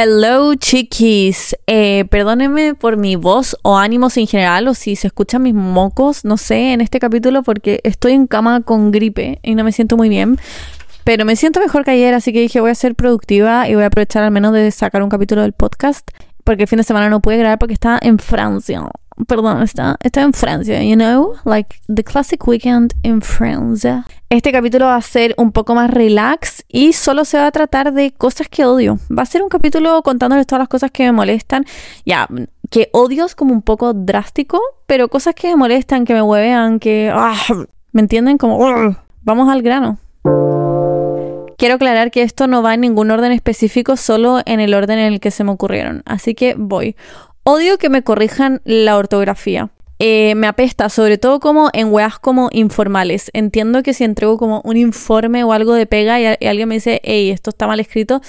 Hello chiquis, eh, perdónenme por mi voz o ánimos en general o si se escuchan mis mocos, no sé, en este capítulo porque estoy en cama con gripe y no me siento muy bien. Pero me siento mejor que ayer, así que dije voy a ser productiva y voy a aprovechar al menos de sacar un capítulo del podcast porque el fin de semana no pude grabar porque estaba en Francia perdón, está, está en Francia, you know, like the classic weekend in France. Este capítulo va a ser un poco más relax y solo se va a tratar de cosas que odio. Va a ser un capítulo contándoles todas las cosas que me molestan. Ya, que odio es como un poco drástico, pero cosas que me molestan, que me huevean, que... Ah, ¿Me entienden? Como... vamos al grano. Quiero aclarar que esto no va en ningún orden específico, solo en el orden en el que se me ocurrieron. Así que voy. Odio que me corrijan la ortografía. Eh, me apesta, sobre todo como en weas como informales. Entiendo que si entrego como un informe o algo de pega y, alguien me dice, hey, esto está mal escrito,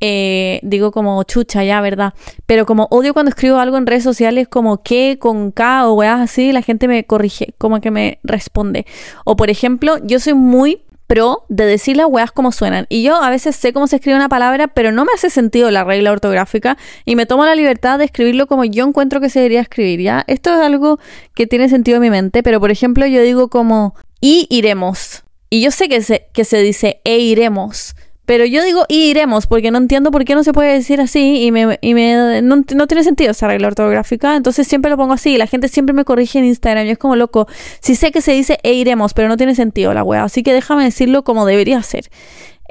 eh, digo como chucha, ya, ¿verdad? Pero como odio cuando escribo algo en redes sociales como que con K o weas así, la gente me corrige, como que me responde. O por ejemplo, yo soy muy pro de decir las weas como suenan. Y yo a veces sé cómo se escribe una palabra, pero no me hace sentido la regla ortográfica y me tomo la libertad de escribirlo como yo encuentro que se debería escribir, ¿ya? Esto es algo que tiene sentido en mi mente, pero por ejemplo yo digo como y iremos. Y yo sé que se, que se dice e iremos. Pero yo digo iremos, porque no entiendo por qué no se puede decir así y, me, y me, no, tiene sentido esa regla ortográfica. Entonces siempre lo pongo así y la gente siempre me corrige en Instagram. Y es como loco. Si sé que se dice e iremos, pero no tiene sentido la wea. Así que déjame decirlo como debería ser.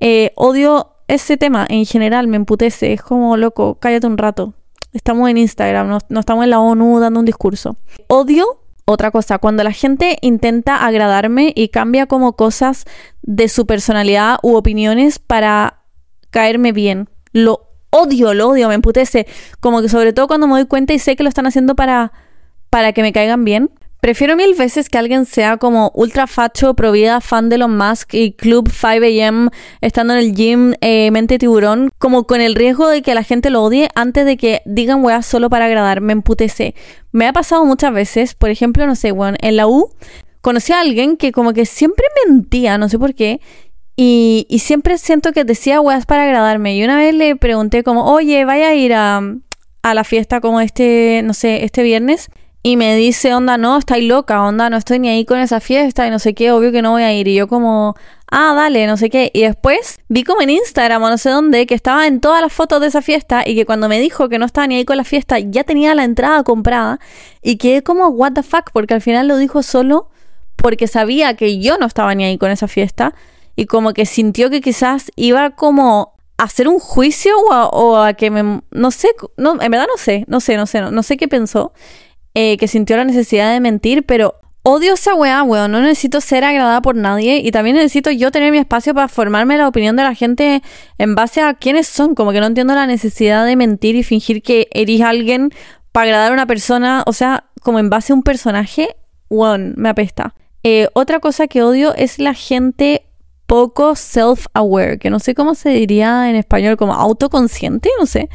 Eh, odio ese tema en general, me emputece. Es como loco, cállate un rato. Estamos en Instagram, no, no estamos en la ONU dando un discurso. Odio otra cosa, cuando la gente intenta agradarme y cambia como cosas de su personalidad u opiniones para caerme bien. Lo odio, lo odio, me emputece. Como que sobre todo cuando me doy cuenta y sé que lo están haciendo para, para que me caigan bien. Prefiero mil veces que alguien sea como ultra facho, provida, fan de Elon Musk y Club 5am, estando en el gym, eh, mente tiburón, como con el riesgo de que la gente lo odie antes de que digan weas solo para agradar. Me emputece. Me ha pasado muchas veces, por ejemplo, no sé, weón, en la U conocí a alguien que como que siempre mentía, no sé por qué, y, siempre siento que decía weas para agradarme. Y una vez le pregunté como, oye, vaya a ir a la fiesta como este, no sé, este viernes y me dice, onda, no, estáis loca, onda, no estoy ni ahí con esa fiesta y no sé qué, obvio que no voy a ir. Y yo como, ah, dale, no sé qué. Y después vi como en Instagram o no sé dónde que estaba en todas las fotos de esa fiesta y que cuando me dijo que no estaba ni ahí con la fiesta ya tenía la entrada comprada y quedé como, what the fuck, porque al final lo dijo solo porque sabía que yo no estaba ni ahí con esa fiesta y como que sintió que quizás iba como a hacer un juicio o a, que me, no sé, no, en verdad no sé, no sé, no sé, no sé qué pensó. Eh, que sintió la necesidad de mentir, pero odio esa weá, weón. No necesito ser agradada por nadie y también necesito yo tener mi espacio para formarme la opinión de la gente en base a quiénes son. Como que no entiendo la necesidad de mentir y fingir que eres alguien para agradar a una persona, o sea, como en base a un personaje, weón, me apesta. Eh, otra cosa que odio es la gente poco self-aware, que no sé cómo se diría en español, como autoconsciente, no sé.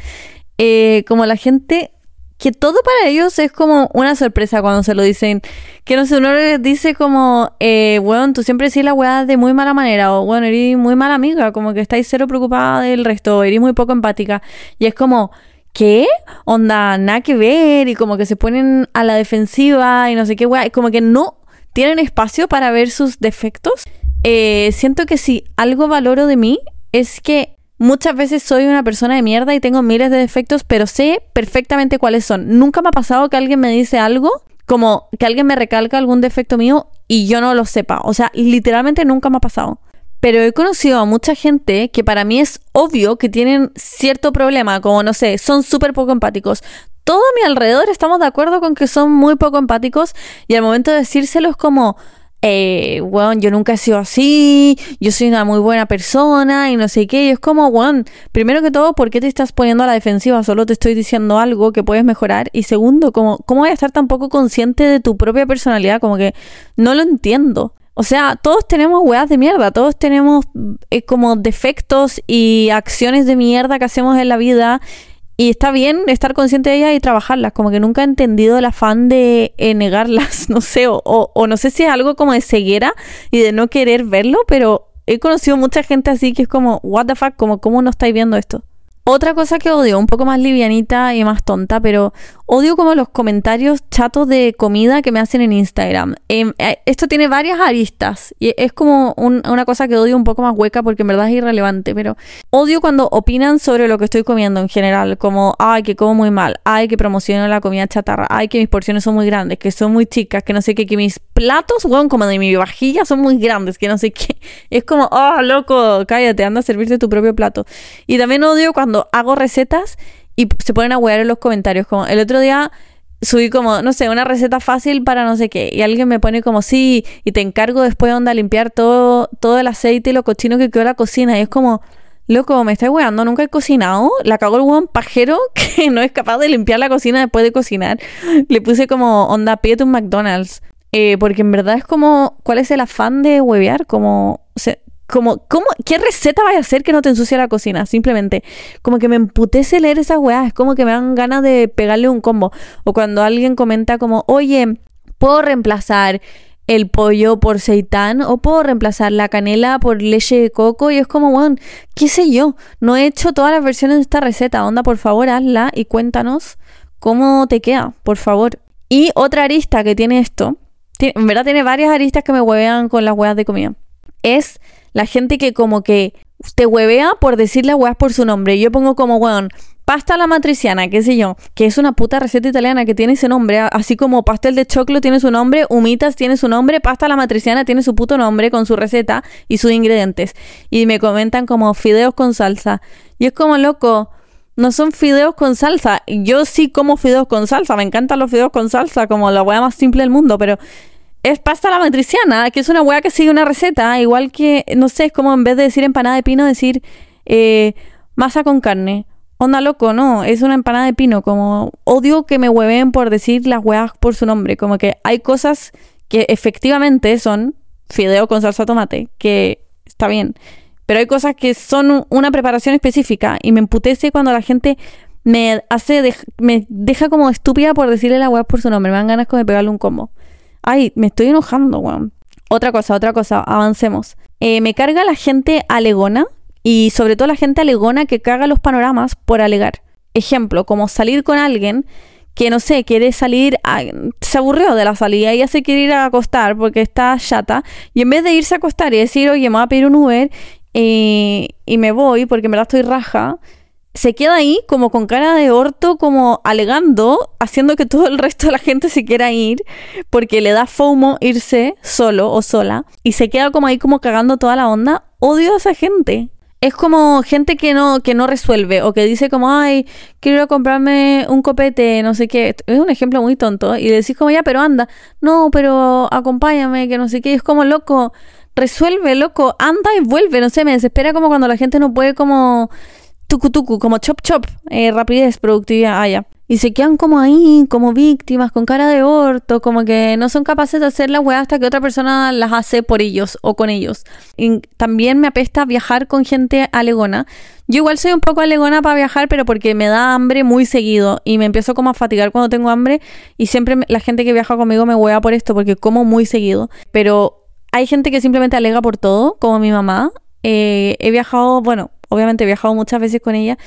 Eh, como la gente que todo para ellos es como una sorpresa cuando se lo dicen. Que no sé, uno les dice como, eh, weón, tú siempre decís la weá de muy mala manera, o bueno, eres muy mala amiga, como que estáis cero preocupada del resto, eres muy poco empática. Y es como, ¿qué? Onda, nada que ver, y como que se ponen a la defensiva y no sé qué weá, y como que no tienen espacio para ver sus defectos. Eh, siento que si algo valoro de mí es que Muchas veces soy una persona de mierda y tengo miles de defectos, pero sé perfectamente cuáles son. Nunca me ha pasado que alguien me dice algo, como que alguien me recalca algún defecto mío y yo no lo sepa. O sea, literalmente nunca me ha pasado. Pero he conocido a mucha gente que para mí es obvio que tienen cierto problema, como no sé, son súper poco empáticos. Todo a mi alrededor estamos de acuerdo con que son muy poco empáticos y al momento de decírselo es como, eh, bueno, yo nunca he sido así, yo soy una muy buena persona y no sé qué. Y es como, bueno, primero que todo, ¿por qué te estás poniendo a la defensiva? Solo te estoy diciendo algo que puedes mejorar. Y segundo, como, ¿cómo voy a estar tan poco consciente de tu propia personalidad? Como que no lo entiendo. O sea, todos tenemos weas de mierda, todos tenemos eh, como defectos y acciones de mierda que hacemos en la vida y está bien estar consciente de ellas y trabajarlas, como que nunca he entendido el afán de eh, negarlas, no sé, o, o, no sé si es algo como de ceguera y de no querer verlo, pero he conocido mucha gente así que es como, what the fuck, como, ¿cómo no estáis viendo esto? Otra cosa que odio, un poco más livianita y más tonta, pero odio como los comentarios chatos de comida que me hacen en Instagram. Em, eh, esto tiene varias aristas y es como una cosa que odio un poco más hueca porque en verdad es irrelevante, pero odio cuando opinan sobre lo que estoy comiendo en general, como, ay, que como muy mal, ay, que promociono la comida chatarra, ay, que mis porciones son muy grandes, que son muy chicas, que no sé qué, que mis platos, weón, como de mi vajilla son muy grandes, que no sé qué. Es como, oh, loco, cállate, anda a servirte tu propio plato. Y también odio cuando hago recetas y se ponen a huear en los comentarios. Como el otro día subí como, no sé, una receta fácil para no sé qué. Y alguien me pone como, sí, y te encargo después onda limpiar todo, todo el aceite y lo cochino que quedó en la cocina. Y es como, loco, me estáis weando, nunca he cocinado. La cago el hueón pajero que no es capaz de limpiar la cocina después de cocinar. Le puse como onda pie un McDonald's. Eh, porque en verdad es como, ¿cuál es el afán de huevear? Como, como, ¿cómo, ¿qué receta vaya a hacer que no te ensucie la cocina? Simplemente, como que me emputece leer esas weas, es como que me dan ganas de pegarle un combo. O cuando alguien comenta como, oye, ¿puedo reemplazar el pollo por seitán o puedo reemplazar la canela por leche de coco? Y es como, bueno, qué sé yo, no he hecho todas las versiones de esta receta, onda, por favor, hazla y cuéntanos cómo te queda, por favor. Y otra arista que tiene esto, en verdad tiene varias aristas que me huevean con las weas de comida, es la gente que como que te huevea por decirle a por su nombre. Yo pongo como, weón, pasta la matriciana, qué sé yo, que es una puta receta italiana que tiene ese nombre, así como pastel de choclo tiene su nombre, humitas tiene su nombre, pasta la matriciana tiene su puto nombre con su receta y sus ingredientes. Y me comentan como fideos con salsa. Y es como loco, no son fideos con salsa. Yo sí como fideos con salsa, me encantan los fideos con salsa, como la hueá más simple del mundo, pero es pasta la matriciana, que es una hueá que sigue una receta, igual que, no sé, es como en vez de decir empanada de pino, decir eh, masa con carne. Onda loco, no, es una empanada de pino, como odio que me hueven por decir las hueás por su nombre, como que hay cosas que efectivamente son fideo con salsa tomate, que está bien, pero hay cosas que son una preparación específica y me emputece cuando la gente me hace, me deja como estúpida por decirle la hueá por su nombre, me dan ganas como de pegarle un combo. Ay, me estoy enojando, weón. Otra cosa, otra cosa, avancemos. Eh, me carga la gente alegona y sobre todo la gente alegona que caga los panoramas por alegar. Ejemplo, como salir con alguien que no sé, quiere salir, se aburrió de la salida, ella se quiere ir a acostar porque está chata, y en vez de irse a acostar y decir, oye, me voy a pedir un Uber eh, y me voy porque me la estoy raja, se queda ahí como con cara de orto, como alegando, haciendo que todo el resto de la gente se quiera ir, porque le da FOMO irse solo o sola, y se queda como ahí como cagando toda la onda. Odio a esa gente. Es como gente que no, que no resuelve o que dice como, ay, quiero comprarme un copete, no sé qué. Es un ejemplo muy tonto. Y decís como, ya, pero anda. No, pero acompáñame, que no sé qué. es como, loco, resuelve, loco, anda y vuelve. No sé, me desespera como cuando la gente no puede como tucu tucu, como chop chop, eh, rapidez, productividad, ah, Y se quedan como ahí, como víctimas, con cara de orto, como que no son capaces de hacer la weá hasta que otra persona las hace por ellos o con ellos. Y también me apesta viajar con gente alegona. Yo igual soy un poco alegona para viajar, pero porque me da hambre muy seguido y me empiezo como a fatigar cuando tengo hambre y siempre la gente que viaja conmigo me huea por esto porque como muy seguido. Pero hay gente que simplemente alega por todo, como mi mamá. Eh, he viajado, bueno, obviamente he viajado muchas veces con ella.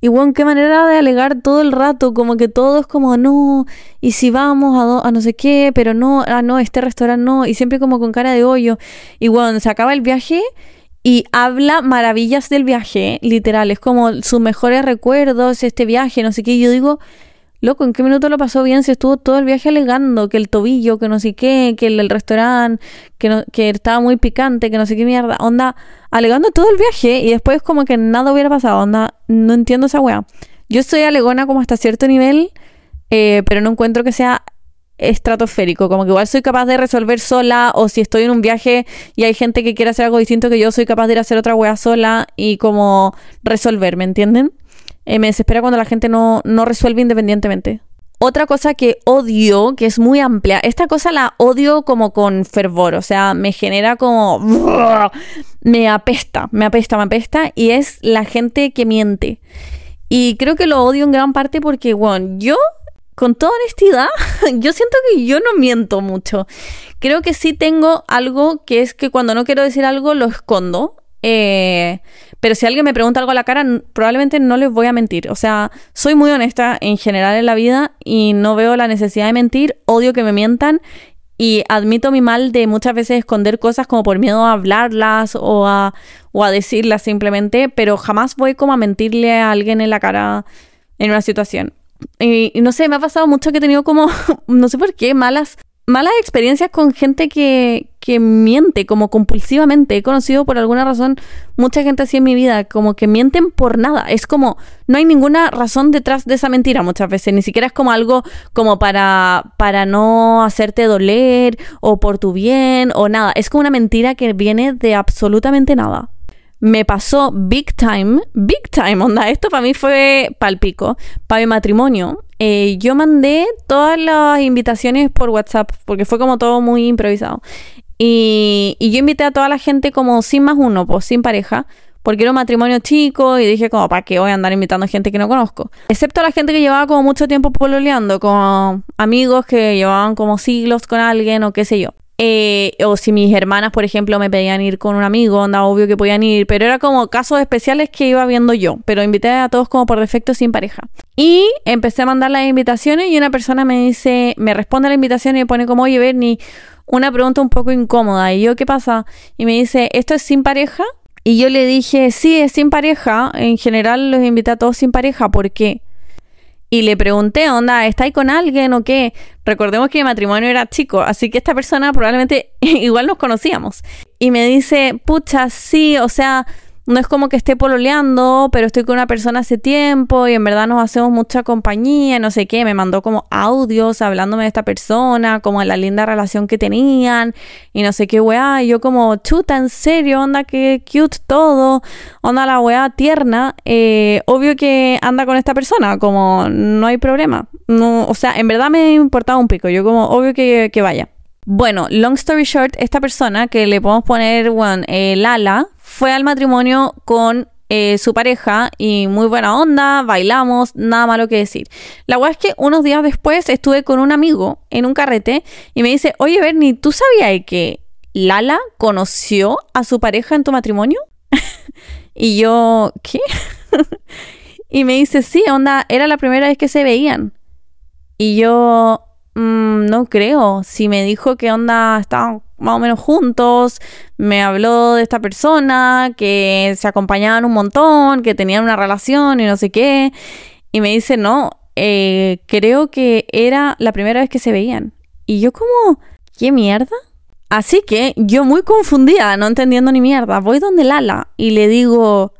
Y bueno, qué manera de alegar todo el rato, como que todo es como, no, y si vamos a, a no sé qué, pero no, ah, no, este restaurante no, y siempre como con cara de hoyo. Y bueno, se acaba el viaje y habla maravillas del viaje, literal, es como sus mejores recuerdos, este viaje, no sé qué. Y yo digo, loco, ¿en qué minuto lo pasó bien? Se estuvo todo el viaje alegando que el tobillo, que no sé qué, que el, restaurante, que, no, que estaba muy picante, que no sé qué mierda. Onda, alegando todo el viaje y después como que nada hubiera pasado. Onda, no entiendo esa weá. Yo estoy alegona como hasta cierto nivel, eh, pero no encuentro que sea estratosférico, como que igual soy capaz de resolver sola o si estoy en un viaje y hay gente que quiere hacer algo distinto que yo soy capaz de ir a hacer otra wea sola y como resolver, ¿me entienden? Eh, me desespera cuando la gente no, no resuelve independientemente. Otra cosa que odio, que es muy amplia, esta cosa la odio como con fervor, o sea, me genera como... Me apesta, me apesta, me apesta, y es la gente que miente. Y creo que lo odio en gran parte porque, bueno, yo, con toda honestidad, yo siento que yo no miento mucho. Creo que sí tengo algo que es que cuando no quiero decir algo lo escondo Eh, pero si alguien me pregunta algo a la cara, probablemente no les voy a mentir. O sea, soy muy honesta en general en la vida y no veo la necesidad de mentir. Odio que me mientan y admito mi mal de muchas veces esconder cosas como por miedo a hablarlas o a, o a decirlas simplemente, pero jamás voy como a mentirle a alguien en la cara en una situación. Y, y no sé, me ha pasado mucho que he tenido como, no sé por qué, malas malas experiencias con gente que, que miente como compulsivamente. He conocido por alguna razón mucha gente así en mi vida, como que mienten por nada. Es como, no hay ninguna razón detrás de esa mentira muchas veces. Ni siquiera es como algo como para, para no hacerte doler o por tu bien o nada. Es como una mentira que viene de absolutamente nada me pasó big time, big time, onda, esto para mí fue palpico, para mi matrimonio. Eh, yo mandé todas las invitaciones por WhatsApp, porque fue como todo muy improvisado. Y, yo invité a toda la gente como sin más uno, pues sin pareja, porque era un matrimonio chico y dije como, ¿para qué voy a andar invitando gente que no conozco? Excepto a la gente que llevaba como mucho tiempo pololeando, como amigos que llevaban como siglos con alguien o qué sé yo. Eh, o si mis hermanas, por ejemplo, me pedían ir con un amigo, anda obvio que podían ir, pero era como casos especiales que iba viendo yo, pero invité a todos como por defecto sin pareja. Y empecé a mandar las invitaciones y una persona me dice, me responde a la invitación y me pone como, oye, Bernie, una pregunta un poco incómoda. Y yo, ¿qué pasa? Y me dice, ¿esto es sin pareja? Y yo le dije, sí, es sin pareja. En general los invité a todos sin pareja. ¿Por qué? y le pregunté, onda, ¿estáis con alguien o qué? Recordemos que mi matrimonio era chico, así que esta persona probablemente igual nos conocíamos. Y me dice, pucha, sí, o sea, no es como que esté pololeando, pero estoy con una persona hace tiempo y en verdad nos hacemos mucha compañía, no sé qué, me mandó como audios hablándome de esta persona, como de la linda relación que tenían y no sé qué weá, yo como, chuta, en serio, onda, que cute todo, onda la weá tierna, eh, obvio que anda con esta persona, como no hay problema, no, o sea, en verdad me importaba un pico, yo como, obvio que, que vaya. Bueno, long story short, esta persona que le podemos poner, bueno, eh, Lala, fue al matrimonio con eh, su pareja y muy buena onda, bailamos, nada malo que decir. La verdad es que unos días después estuve con un amigo en un carrete y me dice, oye Bernie, ¿tú sabías que Lala conoció a su pareja en tu matrimonio? y yo, ¿qué? y me dice, sí, onda, era la primera vez que se veían. Y yo, Mm, no creo. Si me dijo que onda estaban más o menos juntos, me habló de esta persona, que se acompañaban un montón, que tenían una relación y no sé qué. Y me dice, no, eh, creo que era la primera vez que se veían. Y yo como, ¿qué mierda? Así que yo muy confundida, no entendiendo ni mierda, voy donde Lala y le digo,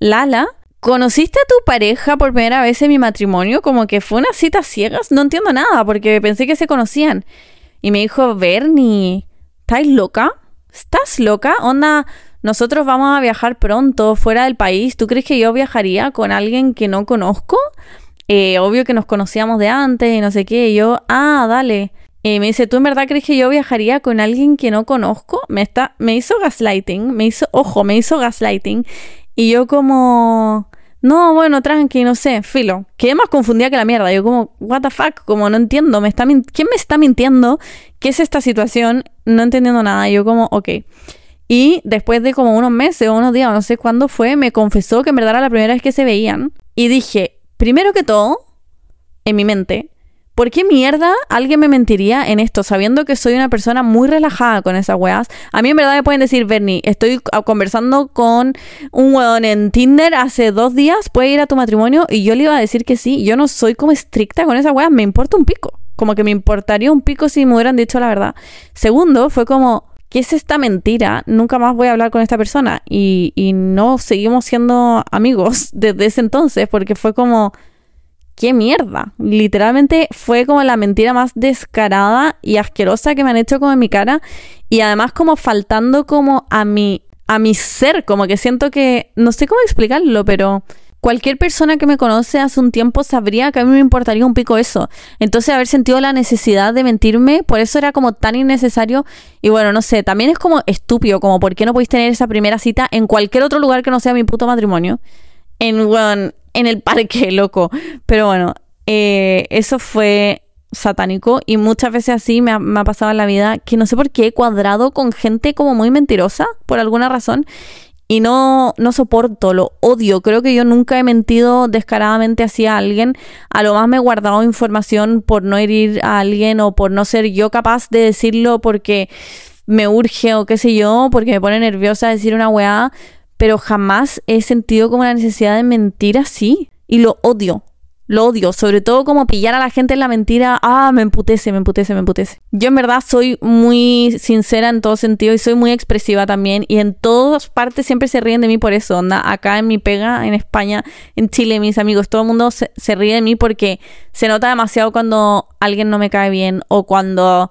Lala, ¿Conociste a tu pareja por primera vez en mi matrimonio? Como que fue una cita ciegas. No entiendo nada porque pensé que se conocían. Y me dijo, Bernie, ¿estás loca? ¿Estás loca? Onda, nosotros vamos a viajar pronto fuera del país. ¿Tú crees que yo viajaría con alguien que no conozco? Eh, obvio que nos conocíamos de antes y no sé qué. Y yo, ah, dale. Y me dice, ¿tú en verdad crees que yo viajaría con alguien que no conozco? Me, está, me hizo gaslighting, me hizo, ojo, me hizo gaslighting. Y yo como, no, bueno, tranqui, no sé, filo. Quedé más confundida que la mierda. Yo como, what the fuck, como no entiendo, me está ¿quién me está mintiendo? ¿Qué es esta situación? No entendiendo nada. yo como, ok. Y después de como unos meses o unos días, no sé cuándo fue, me confesó que en verdad era la primera vez que se veían. Y dije, primero que todo, en mi mente, ¿Por qué mierda alguien me mentiría en esto sabiendo que soy una persona muy relajada con esas weas? A mí en verdad me pueden decir, Bernie, estoy conversando con un weón en Tinder hace dos días, ¿puede ir a tu matrimonio? Y yo le iba a decir que sí. Yo no soy como estricta con esas weas, me importa un pico. Como que me importaría un pico si me hubieran dicho la verdad. Segundo, fue como, ¿qué es esta mentira? Nunca más voy a hablar con esta persona. Y, y no seguimos siendo amigos desde ese entonces porque fue como qué mierda. Literalmente fue como la mentira más descarada y asquerosa que me han hecho como en mi cara. Y además como faltando como a mi, a mi ser, como que siento que, no sé cómo explicarlo, pero cualquier persona que me conoce hace un tiempo sabría que a mí me importaría un pico eso. Entonces haber sentido la necesidad de mentirme, por eso era como tan innecesario. Y bueno, no sé, también es como estúpido, como por qué no podéis tener esa primera cita en cualquier otro lugar que no sea mi puto matrimonio. En, bueno, en el parque, loco. Pero bueno, eh, eso fue satánico y muchas veces así me ha, me ha, pasado en la vida que no sé por qué he cuadrado con gente como muy mentirosa por alguna razón y no, no soporto, lo odio. Creo que yo nunca he mentido descaradamente hacia alguien. A lo más me he guardado información por no herir a alguien o por no ser yo capaz de decirlo porque me urge o qué sé yo, porque me pone nerviosa decir una weá. Pero jamás he sentido como la necesidad de mentir así. Y lo odio. Lo odio, sobre todo como pillar a la gente en la mentira. Ah, me emputece, me emputece, me emputece. Yo en verdad soy muy sincera en todo sentido y soy muy expresiva también. Y en todas partes siempre se ríen de mí por eso. Acá en mi pega, en España, en Chile, mis amigos, todo el mundo se, se ríe de mí porque se nota demasiado cuando alguien no me cae bien o cuando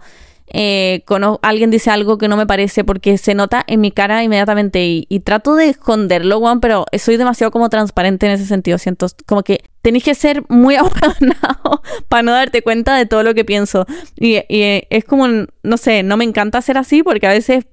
eh, alguien dice algo que no me parece porque se nota en mi cara inmediatamente y, trato de esconderlo, Juan, pero soy demasiado como transparente en ese sentido. Siento como que tenéis que ser muy abandonado para no darte cuenta de todo lo que pienso. Y, es como, no sé, no me encanta ser así porque a veces,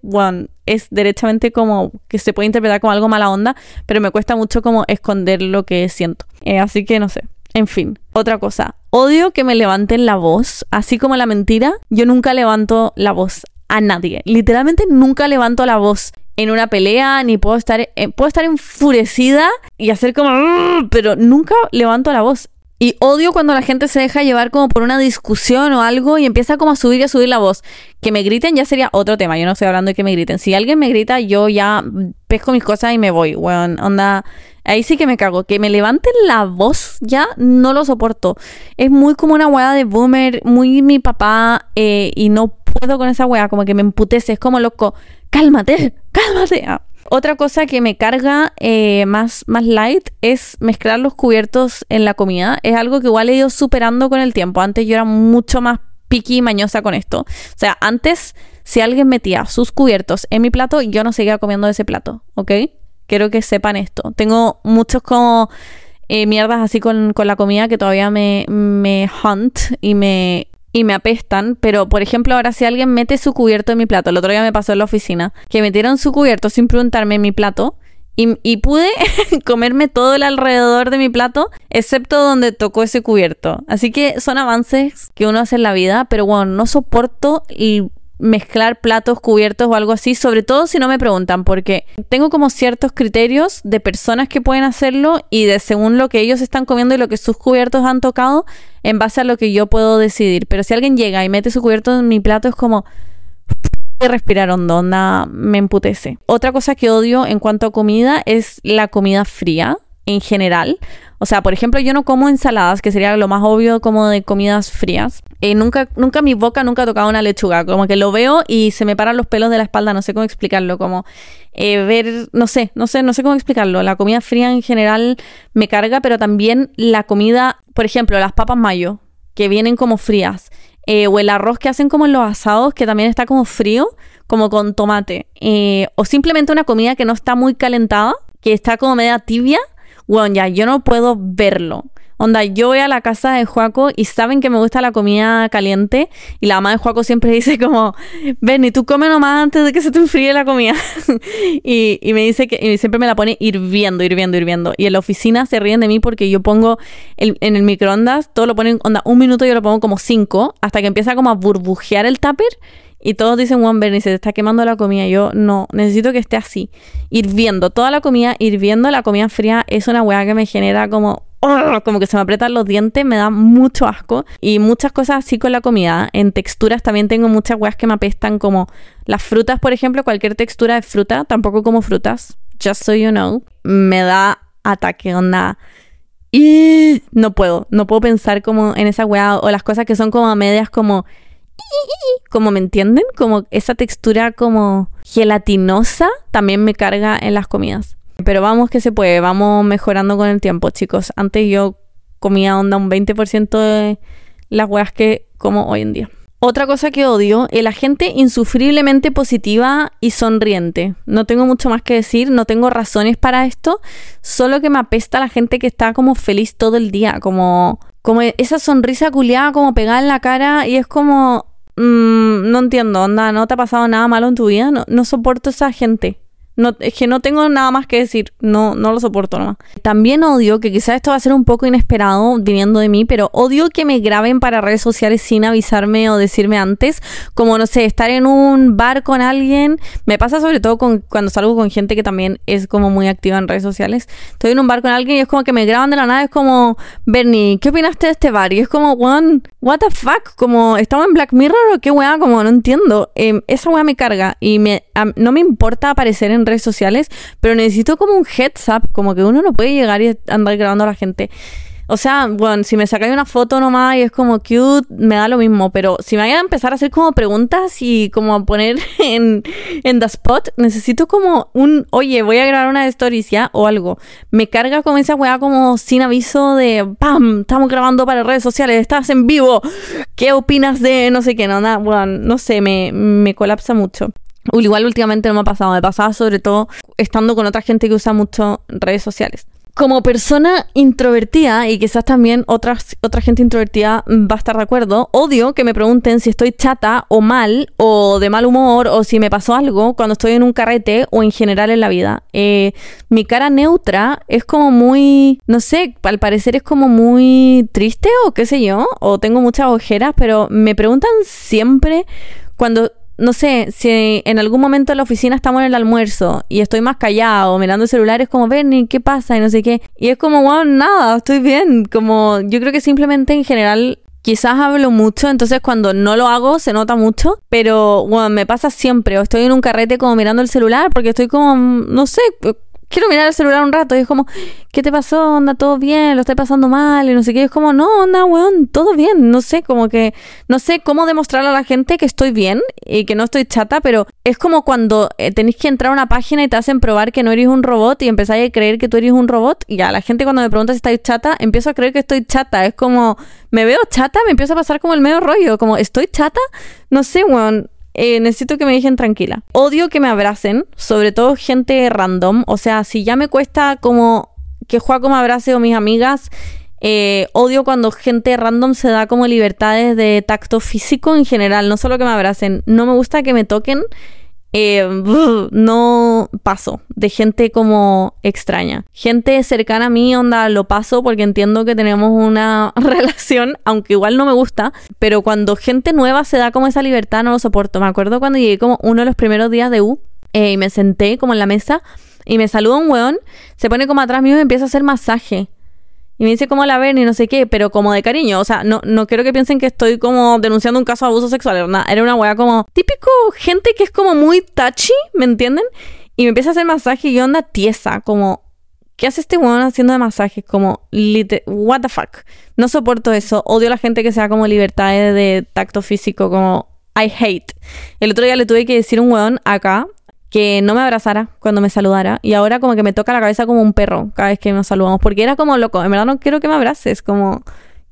es derechamente como que se puede interpretar como algo mala onda, pero me cuesta mucho como esconder lo que siento. Eh, así que no sé. En fin, otra cosa. Odio que me levanten la voz, así como la mentira. Yo nunca levanto la voz a nadie. Literalmente nunca levanto la voz en una pelea, ni puedo estar, eh, puedo estar enfurecida y hacer como, pero nunca levanto la voz. Y odio cuando la gente se deja llevar como por una discusión o algo y empieza como a subir y a subir la voz. Que me griten ya sería otro tema. Yo no estoy hablando de que me griten. Si alguien me grita, yo ya pesco mis cosas y me voy. Bueno, onda. Ahí sí que me cago. Que me levanten la voz ya no lo soporto. Es muy como una weá de boomer, muy mi papá. Eh, y no puedo con esa weá. Como que me emputece. Es como loco. Cálmate, cálmate. Ah. Otra cosa que me carga eh, más, más light es mezclar los cubiertos en la comida. Es algo que igual he ido superando con el tiempo. Antes yo era mucho más piqui y mañosa con esto. O sea, antes si alguien metía sus cubiertos en mi plato, yo no seguía comiendo ese plato, ¿ok? Quiero que sepan esto. Tengo muchos como eh, mierdas así con, con, la comida que todavía me, me hunt y me, y me apestan, pero por ejemplo ahora si alguien mete su cubierto en mi plato, el otro día me pasó en la oficina, que metieron su cubierto sin preguntarme en mi plato y, pude comerme todo el alrededor de mi plato, excepto donde tocó ese cubierto. Así que son avances que uno hace en la vida, pero bueno, no soporto y mezclar platos cubiertos o algo así, sobre todo si no me preguntan, porque tengo como ciertos criterios de personas que pueden hacerlo y de según lo que ellos están comiendo y lo que sus cubiertos han tocado, en base a lo que yo puedo decidir. Pero si alguien llega y mete su cubierto en mi plato, es como respirar hondo, me emputece. Otra cosa que odio en cuanto a comida es la comida fría en general. O sea, por ejemplo, yo no como ensaladas, que sería lo más obvio como de comidas frías. Eh, nunca, nunca mi boca nunca ha tocado una lechuga. Como que lo veo y se me paran los pelos de la espalda. No sé cómo explicarlo. Como eh, ver, no sé, no sé, no sé cómo explicarlo. La comida fría en general me carga, pero también la comida, por ejemplo, las papas mayo, que vienen como frías. Eh, o el arroz que hacen como en los asados, que también está como frío, como con tomate. o simplemente una comida que no está muy calentada, que está como media tibia bueno, ya, yo no puedo verlo. Onda, yo voy a la casa de Juaco y saben que me gusta la comida caliente y la mamá de Juaco siempre dice como, ven y tú come nomás antes de que se te enfríe la comida. y, me dice que y siempre me la pone hirviendo, hirviendo, hirviendo. Y en la oficina se ríen de mí porque yo pongo en el microondas, todo lo ponen, onda, un minuto yo lo pongo como cinco hasta que empieza como a burbujear el tupper y todos dicen, Juan Bernie, se te está quemando la comida. Yo no, necesito que esté así. Hirviendo, toda la comida, hirviendo la comida fría es una weá que me genera como, como que se me aprietan los dientes, me da mucho asco. Y muchas cosas así con la comida. En texturas también tengo muchas weas que me apestan, como las frutas, por ejemplo, cualquier textura de fruta, tampoco como frutas, just so you know, me da ataque, onda. Y no puedo, no puedo pensar como en esa weá o las cosas que son como a medias como como me entienden, como esa textura como gelatinosa también me carga en las comidas. Pero vamos que se puede, vamos mejorando con el tiempo, chicos. Antes yo comía onda un 20% de las weas que como hoy en día. Otra cosa que odio es la gente insufriblemente positiva y sonriente. No tengo mucho más que decir, no tengo razones para esto, solo que me apesta la gente que está como feliz todo el día, como como esa sonrisa culiada como pegada en la cara y es como, mm, no entiendo, onda, ¿no te ha pasado nada malo en tu vida? No, no soporto esa gente. No, es que no tengo nada más que decir, no, no lo soporto nomás. También odio, que quizás esto va a ser un poco inesperado viniendo de mí, pero odio que me graben para redes sociales sin avisarme o decirme antes, como no sé, estar en un bar con alguien, me pasa sobre todo con, cuando salgo con gente que también es como muy activa en redes sociales, estoy en un bar con alguien y es como que me graban de la nada, es como, Bernie, ¿qué opinaste de este bar? Y es como, one, what the fuck, como, ¿estamos en Black Mirror o qué weá? Como, no entiendo, em, esa weá me carga y me, no me importa aparecer en redes sociales, pero necesito como un heads up, como que uno no puede llegar y andar grabando a la gente. O sea, bueno, si me sacáis una foto nomás y es como cute, me da lo mismo. Pero si me vayan a empezar a hacer como preguntas y como a poner en, en the spot, necesito como un, oye, voy a grabar una de stories ya o algo. Me carga como esa weá como sin aviso de, ¡pam! Estamos grabando para redes sociales, estás en vivo. ¿Qué opinas de no sé qué? No, nada, bueno, no sé, me, me colapsa mucho. Igual últimamente no me ha pasado, me pasaba sobre todo estando con otra gente que usa mucho redes sociales como persona introvertida, y quizás también otra gente introvertida va a estar de acuerdo, odio que me pregunten si estoy chata o mal, o de mal humor, o si me pasó algo cuando estoy en un carrete o en general en la vida. Eh, mi cara neutra es como muy, no sé, al parecer es como muy triste o qué sé yo, o tengo muchas ojeras, pero me preguntan siempre cuando no sé, si en algún momento en la oficina estamos en el almuerzo y estoy más callado, mirando el celular, es como, Bernie, ¿qué pasa? Y no sé qué. Y es como, wow, nada, estoy bien. Como, yo creo que simplemente en general quizás hablo mucho, entonces cuando no lo hago se nota mucho, pero bueno, me pasa siempre, o estoy en un carrete como mirando el celular porque estoy como, no sé, quiero mirar el celular un rato y es como, ¿qué te pasó? Onda, todo bien, lo estoy pasando mal y no sé qué. es como, no, onda, weón, todo bien. No sé, como que, no sé cómo demostrarle a la gente que estoy bien y que no estoy chata, pero es como cuando eh, tenéis que entrar a una página y te hacen probar que no eres un robot y empezáis a creer que tú eres un robot. Y ya, la gente cuando me pregunta si estoy chata, empiezo a creer que estoy chata. Es como, me veo chata, me empiezo a pasar como el medio rollo, como, ¿estoy chata? No sé, weón. Eh, necesito que me dejen tranquila. Odio que me abracen, sobre todo gente random. O sea, si ya me cuesta como que Juaco me abrace o mis amigas, eh, odio cuando gente random se da como libertades de tacto físico en general, no solo que me abracen. No me gusta que me toquen eh, no paso de gente como extraña. Gente cercana a mí, onda, lo paso porque entiendo que tenemos una relación, aunque igual no me gusta, pero cuando gente nueva se da como esa libertad, no lo soporto. Me acuerdo cuando llegué como uno de los primeros días de U eh, y me senté como en la mesa y me saluda un weón, se pone como atrás mío y me empieza a hacer masaje. Y me dice cómo la ven y no sé qué, pero como de cariño. O sea, no, no quiero que piensen que estoy como denunciando un caso de abuso sexual. Era era una wea como típico gente que es como muy touchy, ¿me entienden? Y me empieza a hacer masaje y onda tiesa, como, ¿qué hace este weón haciendo de masaje? Como, what the fuck. No soporto eso. Odio a la gente que sea como libertad de tacto físico, como, I hate. El otro día le tuve que decir un weón acá, que no me abrazara cuando me saludara y ahora como que me toca la cabeza como un perro cada vez que nos saludamos porque era como loco, en verdad no quiero que me abraces, como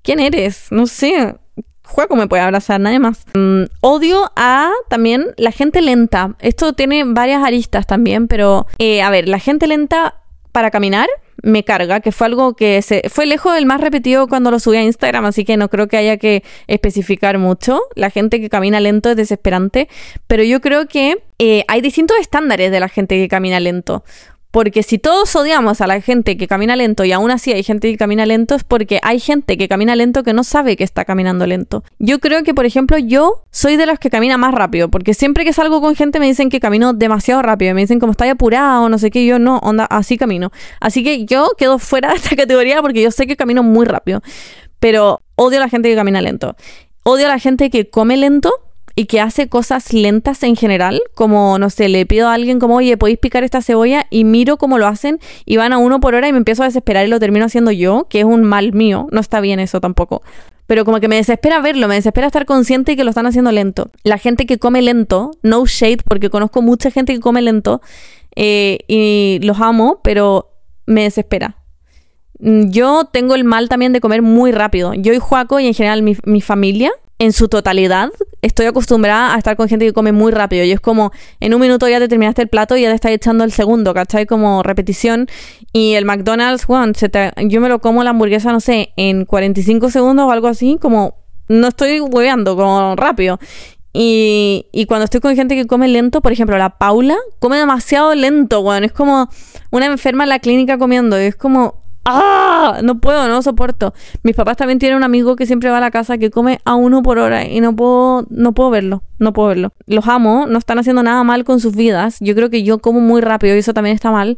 ¿quién eres? No sé. Juego me puede abrazar, nadie más. Mm, odio a también la gente lenta. Esto tiene varias aristas también, pero eh, a ver, la gente lenta para caminar me carga, que fue algo que se fue lejos del más repetido cuando lo subí a Instagram, así que no creo que haya que especificar mucho. La gente que camina lento es desesperante, pero yo creo que eh, hay distintos estándares de la gente que camina lento. Porque si todos odiamos a la gente que camina lento y aún así hay gente que camina lento es porque hay gente que camina lento que no sabe que está caminando lento. Yo creo que, por ejemplo, yo soy de los que camina más rápido, porque siempre que salgo con gente me dicen que camino demasiado rápido, me dicen como estoy apurado o no sé qué, yo no, onda, así camino. Así que yo quedo fuera de esta categoría porque yo sé que camino muy rápido, pero odio a la gente que camina lento. Odio a la gente que come lento y que hace cosas lentas en general, como, no sé, le pido a alguien como, oye, ¿podéis picar esta cebolla? Y miro cómo lo hacen y van a uno por hora y me empiezo a desesperar y lo termino haciendo yo, que es un mal mío, no está bien eso tampoco. Pero como que me desespera verlo, me desespera estar consciente de que lo están haciendo lento. La gente que come lento, no shade, porque conozco mucha gente que come lento eh, y los amo, pero me desespera. Yo tengo el mal también de comer muy rápido. Yo y Juaco y en general mi, mi familia en su totalidad, estoy acostumbrada a estar con gente que come muy rápido. Y es como, en un minuto ya te terminaste el plato y ya te estás echando el segundo, ¿cachai? Como repetición. Y el McDonald's, bueno, yo me lo como la hamburguesa, no sé, en 45 segundos o algo así, como, no estoy hueveando, como rápido. Y, y, cuando estoy con gente que come lento, por ejemplo, la Paula come demasiado lento, weón. Es como una enferma en la clínica comiendo. Es como, ¡ah! No puedo, no soporto. Mis papás también tienen un amigo que siempre va a la casa que come a uno por hora y no puedo, no puedo verlo. No puedo verlo. Los amo, no están haciendo nada mal con sus vidas. Yo creo que yo como muy rápido y eso también está mal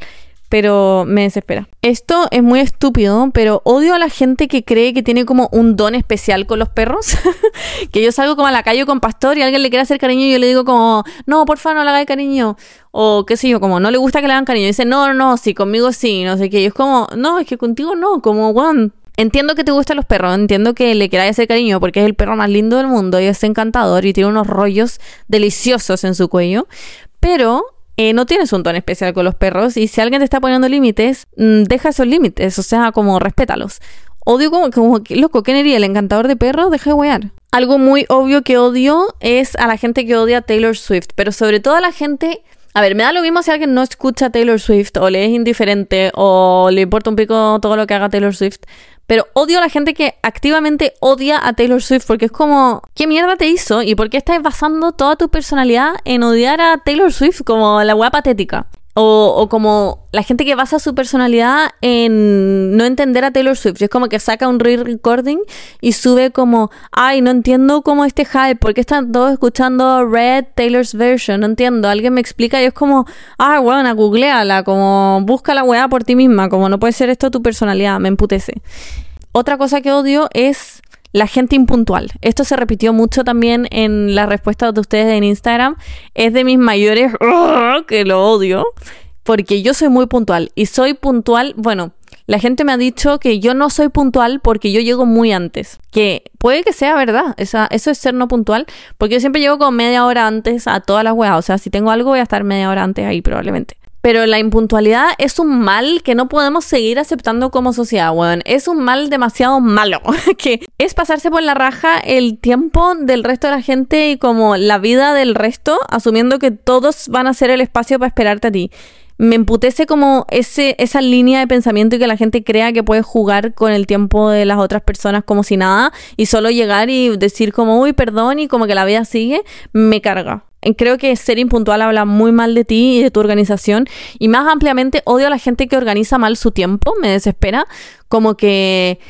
pero me desespera. Esto es muy estúpido, pero odio a la gente que cree que tiene como un don especial con los perros. que yo salgo como a la calle con pastor y alguien le quiere hacer cariño y yo le digo como, no, por favor, no le hagas cariño. O qué sé yo, como, no le gusta que le hagan cariño. Dice, no, no, sí, conmigo sí, no sé qué. Y es como, no, es que contigo no, como, Juan. Entiendo que te gustan los perros, entiendo que le quieras hacer cariño porque es el perro más lindo del mundo y es encantador y tiene unos rollos deliciosos en su cuello, pero eh, no tienes un tono especial con los perros y si alguien te está poniendo límites, mm, deja esos límites, o sea, como respétalos. Odio como, como loco, ¿qué ¿El encantador de perros? Deja de wear. Algo muy obvio que odio es a la gente que odia a Taylor Swift, pero sobre todo a la gente... A ver, me da lo mismo si alguien no escucha Taylor Swift o le es indiferente o le importa un pico todo lo que haga Taylor Swift, pero odio a la gente que activamente odia a Taylor Swift porque es como, ¿qué mierda te hizo? ¿Y por qué estás basando toda tu personalidad en odiar a Taylor Swift como la weá patética? O, como la gente que basa su personalidad en no entender a Taylor Swift. Es como que saca un re-recording y sube como, ay, no entiendo cómo este hype, ¿por qué están todos escuchando Red Taylor's version? No entiendo, alguien me explica y es como, ah, bueno, googleala, como busca la weá por ti misma, como no puede ser esto tu personalidad, me emputece. Otra cosa que odio es la gente impuntual. Esto se repitió mucho también en las respuestas de ustedes en Instagram. Es de mis mayores que lo odio. Porque yo soy muy puntual. Y soy puntual, bueno, la gente me ha dicho que yo no soy puntual porque yo llego muy antes. Que puede que sea verdad. Esa, eso es ser no puntual. Porque yo siempre llego como media hora antes a todas las weas. O sea, si tengo algo voy a estar media hora antes ahí probablemente. Pero la impuntualidad es un mal que no podemos seguir aceptando como sociedad, weón. Es un mal demasiado malo, que es pasarse por la raja el tiempo del resto de la gente y como la vida del resto, asumiendo que todos van a ser el espacio para esperarte a ti me emputece como ese, esa línea de pensamiento y que la gente crea que puede jugar con el tiempo de las otras personas como si nada y solo llegar y decir como, uy, perdón y como que la vida sigue, me carga. Creo que ser impuntual habla muy mal de ti y de tu organización. Y más ampliamente odio a la gente que organiza mal su tiempo. Me desespera. Como que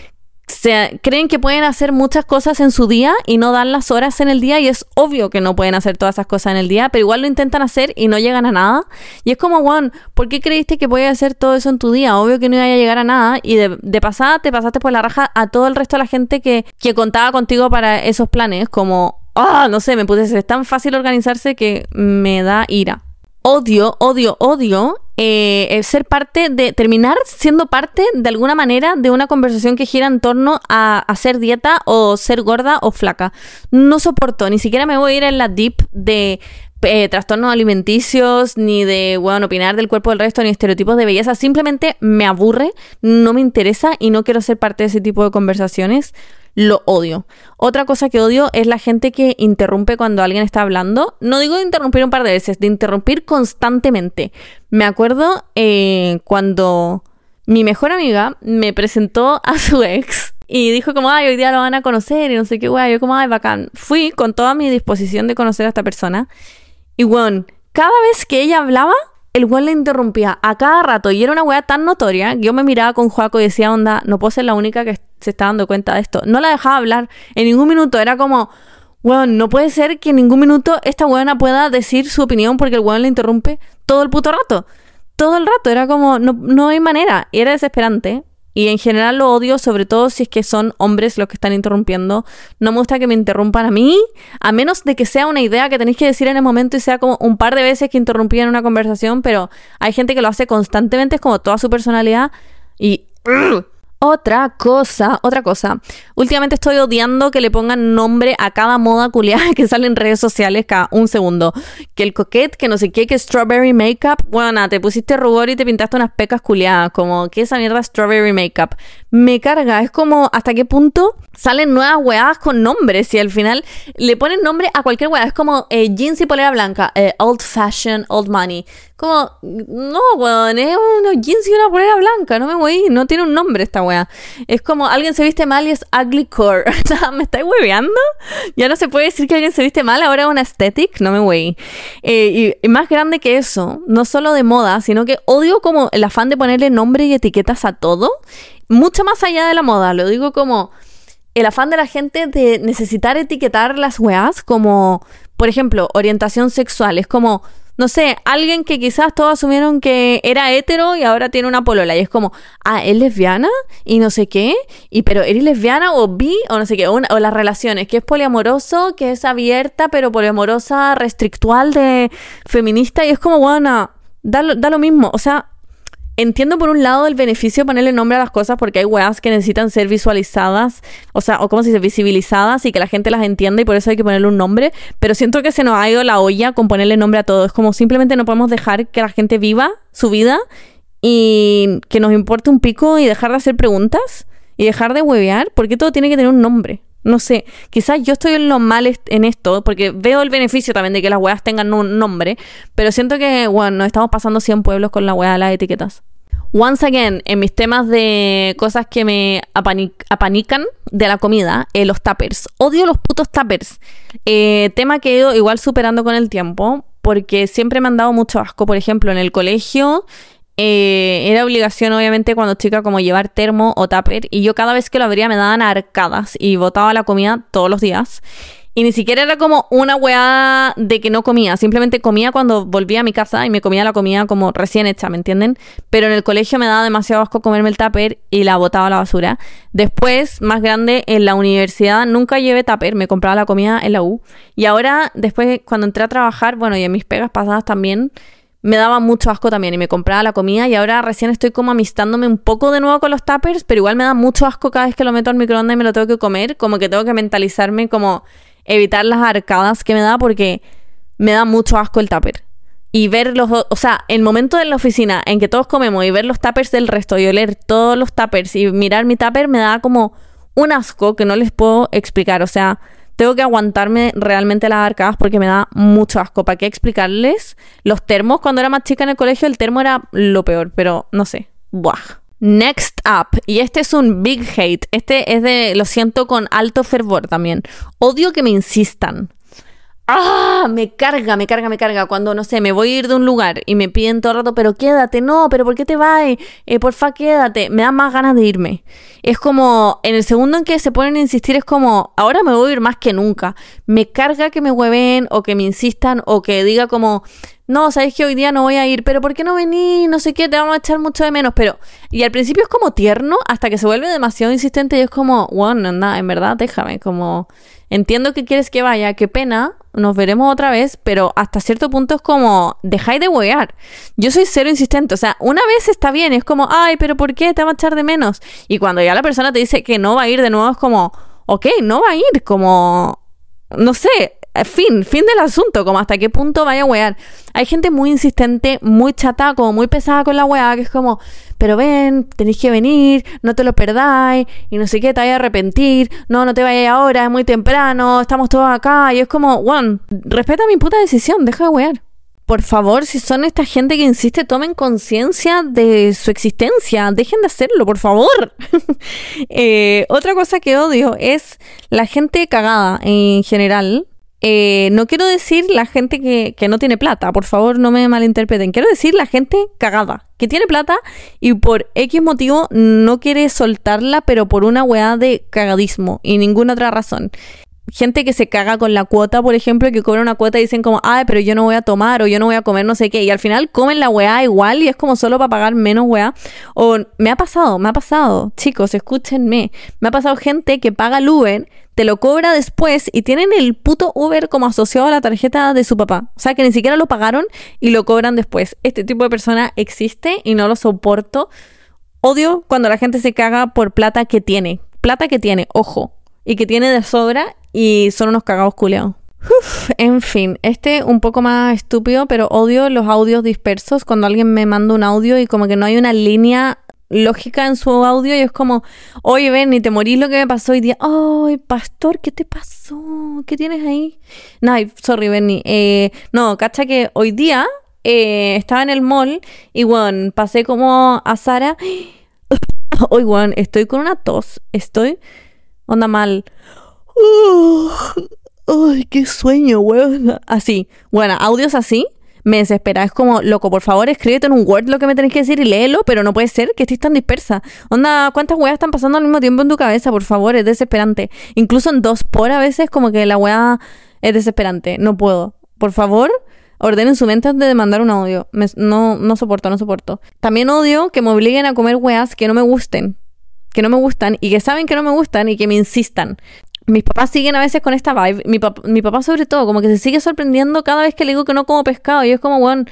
se, creen que pueden hacer muchas cosas en su día y no dan las horas en el día. Y es obvio que no pueden hacer todas esas cosas en el día. Pero igual lo intentan hacer y no llegan a nada. Y es como, Juan, ¿por qué creíste que podías hacer todo eso en tu día? Obvio que no iba a llegar a nada. Y de, pasada te pasaste por la raja a todo el resto de la gente que, que contaba contigo para esos planes. Como ah, no sé, me puse, es tan fácil organizarse que me da ira. Odio, odio, odio eh, ser parte de, terminar siendo parte de alguna manera de una conversación que gira en torno a hacer dieta o ser gorda o flaca. No soporto, ni siquiera me voy a ir en la deep de eh, trastornos alimenticios, ni de, bueno, opinar del cuerpo del resto, ni estereotipos de belleza. Simplemente me aburre, no me interesa y no quiero ser parte de ese tipo de conversaciones lo odio. Otra cosa que odio es la gente que interrumpe cuando alguien está hablando. No digo de interrumpir un par de veces, de interrumpir constantemente. Me acuerdo eh, cuando mi mejor amiga me presentó a su ex y dijo como, ay, hoy día lo van a conocer y no sé qué, güey. Yo como, ay, bacán. Fui con toda mi disposición de conocer a esta persona. Y, bueno, cada vez que ella hablaba, el weón le interrumpía a cada rato y era una weá tan notoria que yo me miraba con Juaco y decía, onda, no puedo ser la única que se está dando cuenta de esto. No la dejaba hablar en ningún minuto, era como, weón, no puede ser que en ningún minuto esta weona pueda decir su opinión porque el weón le interrumpe todo el puto rato. Todo el rato, era como, no, no hay manera, y era desesperante. Y en general lo odio, sobre todo si es que son hombres los que están interrumpiendo. No me gusta que me interrumpan a mí, a menos de que sea una idea que tenéis que decir en el momento y sea como un par de veces que interrumpí en una conversación, pero hay gente que lo hace constantemente, es como toda su personalidad. Y otra cosa, otra cosa. Últimamente estoy odiando que le pongan nombre a cada moda culiada que sale en redes sociales cada un segundo. Que el coquette, que no sé qué, que strawberry makeup. Bueno, te pusiste rubor y te pintaste unas pecas culiadas. Como, ¿qué esa mierda strawberry makeup? Me carga. Es como, ¿hasta qué punto salen nuevas weadas con nombres? Y al final le ponen nombre a cualquier weá. Es como eh, jeans y polera blanca. Eh, old fashion, old money Como, no, weón, es unos jeans y una polera blanca, no me voy, no tiene un nombre esta weá. Es como alguien se viste mal y es ugly core. ¿Me estáis hueveando? Ya no se puede decir que alguien se viste mal, ahora es una aesthetic, no me voy. Eh, y, más grande que eso, no solo de moda, sino que odio como el afán de ponerle nombre y etiquetas a todo, mucho más allá de la moda, lo digo como el afán de la gente de necesitar etiquetar las weas como, por ejemplo, orientación sexual, es como no sé, alguien que quizás todos asumieron que era hetero y ahora tiene una polola. Y es como, ah, es lesbiana y no sé qué. Y pero eres lesbiana o bi o no sé qué. O, las relaciones, que es poliamoroso, que es abierta, pero poliamorosa, restrictual de feminista. Y es como, bueno, da, da lo mismo. O sea, Entiendo por un lado el beneficio de ponerle nombre a las cosas porque hay weas que necesitan ser visualizadas, o sea, o como se dice, visibilizadas y que la gente las entienda y por eso hay que ponerle un nombre, pero siento que se nos ha ido la olla con ponerle nombre a todo. Es como simplemente no podemos dejar que la gente viva su vida y que nos importe un pico y dejar de hacer preguntas y dejar de huevear porque todo tiene que tener un nombre. No sé, quizás yo estoy en lo mal en esto, porque veo el beneficio también de que las weas tengan un nombre, pero siento que, bueno, nos estamos pasando 100 pueblos con la wea de las etiquetas. Once again, en mis temas de cosas que me apanican de la comida, eh, los tuppers. Odio los putos tuppers. Eh, tema que he ido igual superando con el tiempo, porque siempre me han dado mucho asco. Por ejemplo, en el colegio eh, era obligación, obviamente, cuando chica, como llevar termo o tupper. Y yo cada vez que lo abría me daban arcadas y botaba la comida todos los días. Y ni siquiera era como una weá de que no comía. Simplemente comía cuando volvía a mi casa y me comía la comida como recién hecha, ¿me entienden? Pero en el colegio me daba demasiado asco comerme el tupper y la botaba a la basura. Después, más grande, en la universidad nunca llevé tupper. Me compraba la comida en la U. Y ahora, después, cuando entré a trabajar, bueno, y en mis pegas pasadas también me daba mucho asco también y me compraba la comida y ahora recién estoy como amistándome un poco de nuevo con los tuppers, pero igual me da mucho asco cada vez que lo meto al microondas y me lo tengo que comer, como que tengo que mentalizarme como evitar las arcadas que me da porque me da mucho asco el tupper. Y ver los, o sea, el momento de la oficina en que todos comemos y ver los tuppers del resto y oler todos los tuppers y mirar mi tupper me da como un asco que no les puedo explicar, o sea, tengo que aguantarme realmente las arcadas porque me da mucho asco. ¿Para qué explicarles? Los termos, cuando era más chica en el colegio, el termo era lo peor, pero no sé. Buah. Next up, y este es un big hate, este es de, lo siento con alto fervor también, odio que me insistan. ¡Ah! Me carga, me carga, me carga. Cuando, no sé, me voy a ir de un lugar y me piden todo el rato, pero quédate, no, pero ¿por qué te vas? Eh, porfa, quédate. Me da más ganas de irme. Es como, en el segundo en que se ponen a insistir, es como, ahora me voy a ir más que nunca. Me carga que me hueven o que me insistan o que diga como, no, sabes que hoy día no voy a ir, pero ¿por qué no vení? No sé qué, te vamos a echar mucho de menos. Pero, y al principio es como tierno hasta que se vuelve demasiado insistente y es como, bueno, nada, en verdad, déjame, como Entiendo que quieres que vaya, qué pena, nos veremos otra vez, pero hasta cierto punto es como, dejáis de huear. Yo soy cero insistente, o sea, una vez está bien, es como, ay, pero ¿por qué te va a echar de menos? Y cuando ya la persona te dice que no va a ir de nuevo, es como, ok, no va a ir, como, no sé, fin, fin del asunto, como hasta qué punto vaya a wear. Hay gente muy insistente, muy chata, como muy pesada con la weá, que es como, pero ven, tenéis que venir, no te lo perdáis, y no sé qué, te vayas a arrepentir, no, no te vayas ahora, es muy temprano, estamos todos acá, y es como, one, respeta mi puta decisión, deja de wear. Por favor, si son esta gente que insiste, tomen conciencia de su existencia. Dejen de hacerlo, por favor. Eh, otra cosa que odio es la gente cagada en general. Eh, no quiero decir la gente que, que, no tiene plata, por favor no me malinterpreten. Quiero decir la gente cagada, que tiene plata y por X motivo no quiere soltarla, pero por una weá de cagadismo y ninguna otra razón. Gente que se caga con la cuota, por ejemplo, que cobra una cuota y dicen como, ay, pero yo no voy a tomar o yo no voy a comer no sé qué. Y al final comen la weá igual y es como solo para pagar menos weá. O me ha pasado, me ha pasado, chicos, escúchenme. Me ha pasado gente que paga el Uber te lo cobra después y tienen el puto Uber como asociado a la tarjeta de su papá. O sea, que ni siquiera lo pagaron y lo cobran después. Este tipo de persona existe y no lo soporto. Odio cuando la gente se caga por plata que tiene. Plata que tiene, ojo. Y que tiene de sobra y son unos cagados culeados. en fin, este un poco más estúpido, pero odio los audios dispersos cuando alguien me manda un audio y como que no hay una línea lógica en su audio y es como, oye, ven, ni te morís lo que me pasó hoy día. Ay, pastor, ¿qué te pasó? ¿Qué tienes ahí? No, sorry, Benny. Eh, no, cacha que hoy día eh, estaba en el mall y, bueno, pasé como a Sara. Hoy, estoy con una tos. Estoy, onda mal. Ay, qué sueño, weón. Así. Bueno, audios así me desespera. Es como, loco, por favor, escríbete en un Word lo que me tenés que decir y léelo, pero no puede ser que estés tan dispersa. Onda, ¿cuántas weas están pasando al mismo tiempo en tu cabeza? Por favor, es desesperante. Incluso en dos por a veces, como que la wea es desesperante. No puedo. Por favor, ordenen su mente antes de mandar un audio. no, no soporto, no soporto. También odio que me obliguen a comer weas que no me gusten. Que no me gustan y que saben que no me gustan y que me insistan mis papás siguen a veces con esta vibe. Mi, mi, papá, sobre todo, como que se sigue sorprendiendo cada vez que le digo que no como pescado. Y es como, bueno,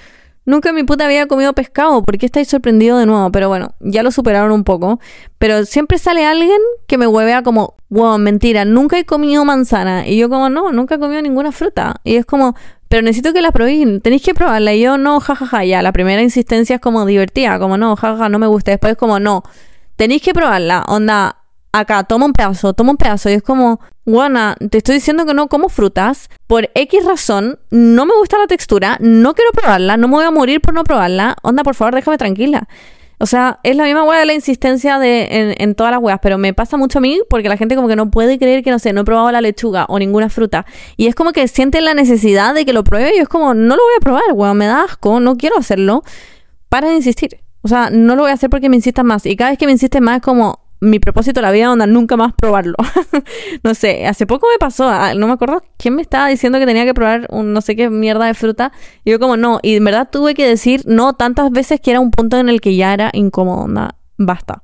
nunca en mi puta había comido pescado. ¿Por qué estáis sorprendido de nuevo? Pero bueno, ya lo superaron un poco. Pero siempre sale alguien que me huevea como, wow, mentira, nunca he comido manzana. Y yo como, no, nunca he comido ninguna fruta. Y es como, pero necesito que la probéis, tenéis que probarla. Y yo, no, jajaja, ya. La primera insistencia es como divertida, como, no, jajaja, no me gusta. Después es como, no, tenéis que probarla. Onda, acá, toma un pedazo, toma un pedazo. Y es como, Juana, te estoy diciendo que no como frutas. Por X razón, no me gusta la textura, no quiero probarla, no me voy a morir por no probarla. Onda, por favor, déjame tranquila. O sea, es la misma hueá de la insistencia de, en, todas las hueas, pero me pasa mucho a mí porque la gente como que no puede creer que, no sé, no he probado la lechuga o ninguna fruta. Y es como que sienten la necesidad de que lo pruebe y es como, no lo voy a probar, weón, me da asco, no quiero hacerlo. Para de insistir. O sea, no lo voy a hacer porque me insistas más. Y cada vez que me insistes más es como, mi propósito de la vida onda nunca más probarlo. no sé, hace poco me pasó, ah, no me acuerdo quién me estaba diciendo que tenía que probar un no sé qué mierda de fruta. Y yo como no, y en verdad tuve que decir no tantas veces que era un punto en el que ya era incómodo, onda, basta.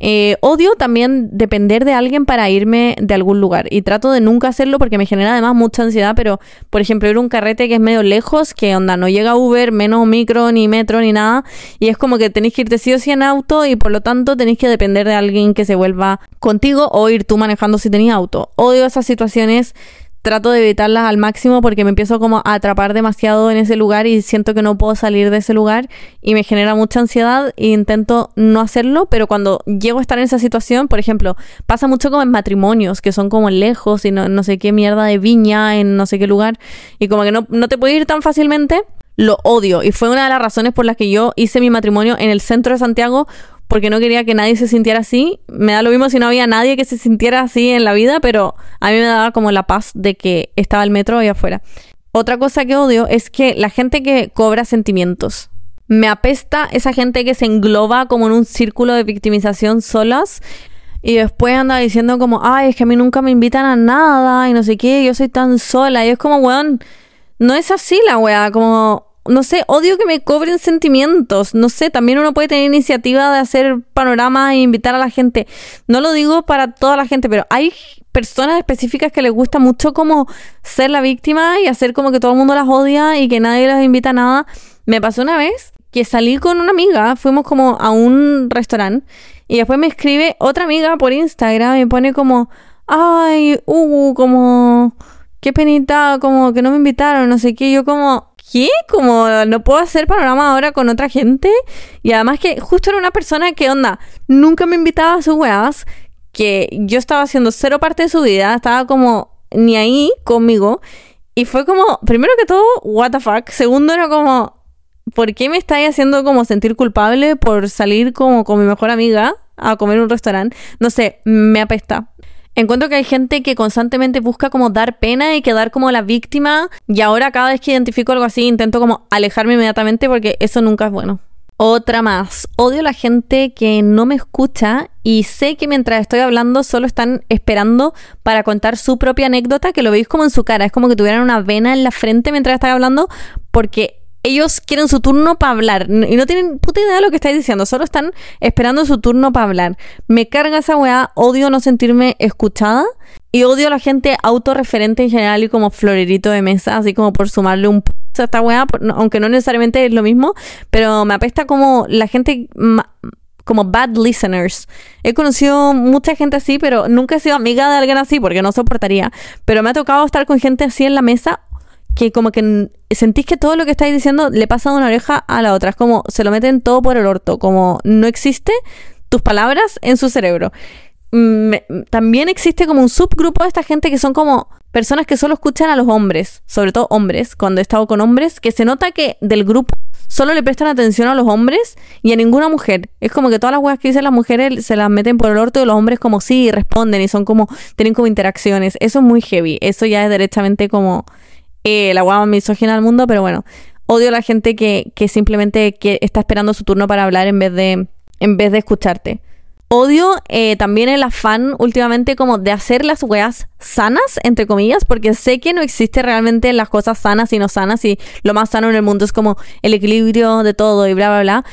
Eh, odio también depender de alguien para irme de algún lugar y trato de nunca hacerlo porque me genera además mucha ansiedad, pero por ejemplo ir a un carrete que es medio lejos, que onda, no llega Uber, menos micro, ni metro, ni nada, y es como que tenéis que irte sí o sí en auto y por lo tanto tenéis que depender de alguien que se vuelva contigo o ir tú manejando si tenéis auto. Odio esas situaciones trato de evitarlas al máximo porque me empiezo como a atrapar demasiado en ese lugar y siento que no puedo salir de ese lugar y me genera mucha ansiedad e intento no hacerlo, pero cuando llego a estar en esa situación, por ejemplo, pasa mucho como en matrimonios que son como lejos y no, no sé qué mierda de viña en no sé qué lugar y como que no, no te puedes ir tan fácilmente, lo odio. Y fue una de las razones por las que yo hice mi matrimonio en el centro de Santiago porque no quería que nadie se sintiera así. Me da lo mismo si no había nadie que se sintiera así en la vida, pero a mí me daba como la paz de que estaba el metro ahí afuera. Otra cosa que odio es que la gente que cobra sentimientos. Me apesta esa gente que se engloba como en un círculo de victimización solas y después anda diciendo como, ay, es que a mí nunca me invitan a nada y no sé qué, yo soy tan sola. Y es como, weón, no es así la weá, como no sé, odio que me cobren sentimientos. No sé, también uno puede tener iniciativa de hacer panoramas e invitar a la gente. No lo digo para toda la gente, pero hay personas específicas que les gusta mucho como ser la víctima y hacer como que todo el mundo las odia y que nadie las invita a nada. Me pasó una vez que salí con una amiga, fuimos como a un restaurante y después me escribe otra amiga por Instagram y me pone como, ay, uh, como, qué penita, como que no me invitaron, no sé qué. Yo como, ¿qué? Como no puedo hacer panorama ahora con otra gente. Y además que justo era una persona que, onda, nunca me invitaba a sus weas, que yo estaba haciendo cero parte de su vida, estaba como ni ahí conmigo. Y fue como, primero que todo, what the fuck. Segundo era como, ¿por qué me estáis haciendo como sentir culpable por salir como con mi mejor amiga a comer en un restaurante? No sé, me apesta. Encuentro que hay gente que constantemente busca como dar pena y quedar como la víctima y ahora cada vez que identifico algo así intento como alejarme inmediatamente porque eso nunca es bueno. Otra más. Odio a la gente que no me escucha y sé que mientras estoy hablando solo están esperando para contar su propia anécdota, que lo veis como en su cara. Es como que tuvieran una vena en la frente mientras están hablando porque ellos quieren su turno para hablar y no tienen puta idea de lo que estáis diciendo, solo están esperando su turno para hablar. Me carga esa weá, odio no sentirme escuchada y odio a la gente autorreferente en general y como florerito de mesa, así como por sumarle un a esta weá, aunque no necesariamente es lo mismo, pero me apesta como la gente como bad listeners. He conocido mucha gente así, pero nunca he sido amiga de alguien así porque no soportaría. Pero me ha tocado estar con gente así en la mesa que como que sentís que todo lo que estáis diciendo le pasa de una oreja a la otra. Es como se lo meten todo por el orto, como no existe tus palabras en su cerebro. también existe como un subgrupo de esta gente que son como personas que solo escuchan a los hombres, sobre todo hombres, cuando he estado con hombres, que se nota que del grupo solo le prestan atención a los hombres y a ninguna mujer. Es como que todas las weas que dicen las mujeres se las meten por el orto y los hombres como sí responden y son como, tienen como interacciones. Eso es muy heavy. Eso ya es derechamente como eh, la más misógina del mundo, pero bueno. Odio a la gente que, que simplemente que está esperando su turno para hablar en vez de, en vez de escucharte. Odio eh, también el afán últimamente como de hacer las weas sanas, entre comillas, porque sé que no existe realmente las cosas sanas y no sanas y lo más sano en el mundo es como el equilibrio de todo y bla, bla, bla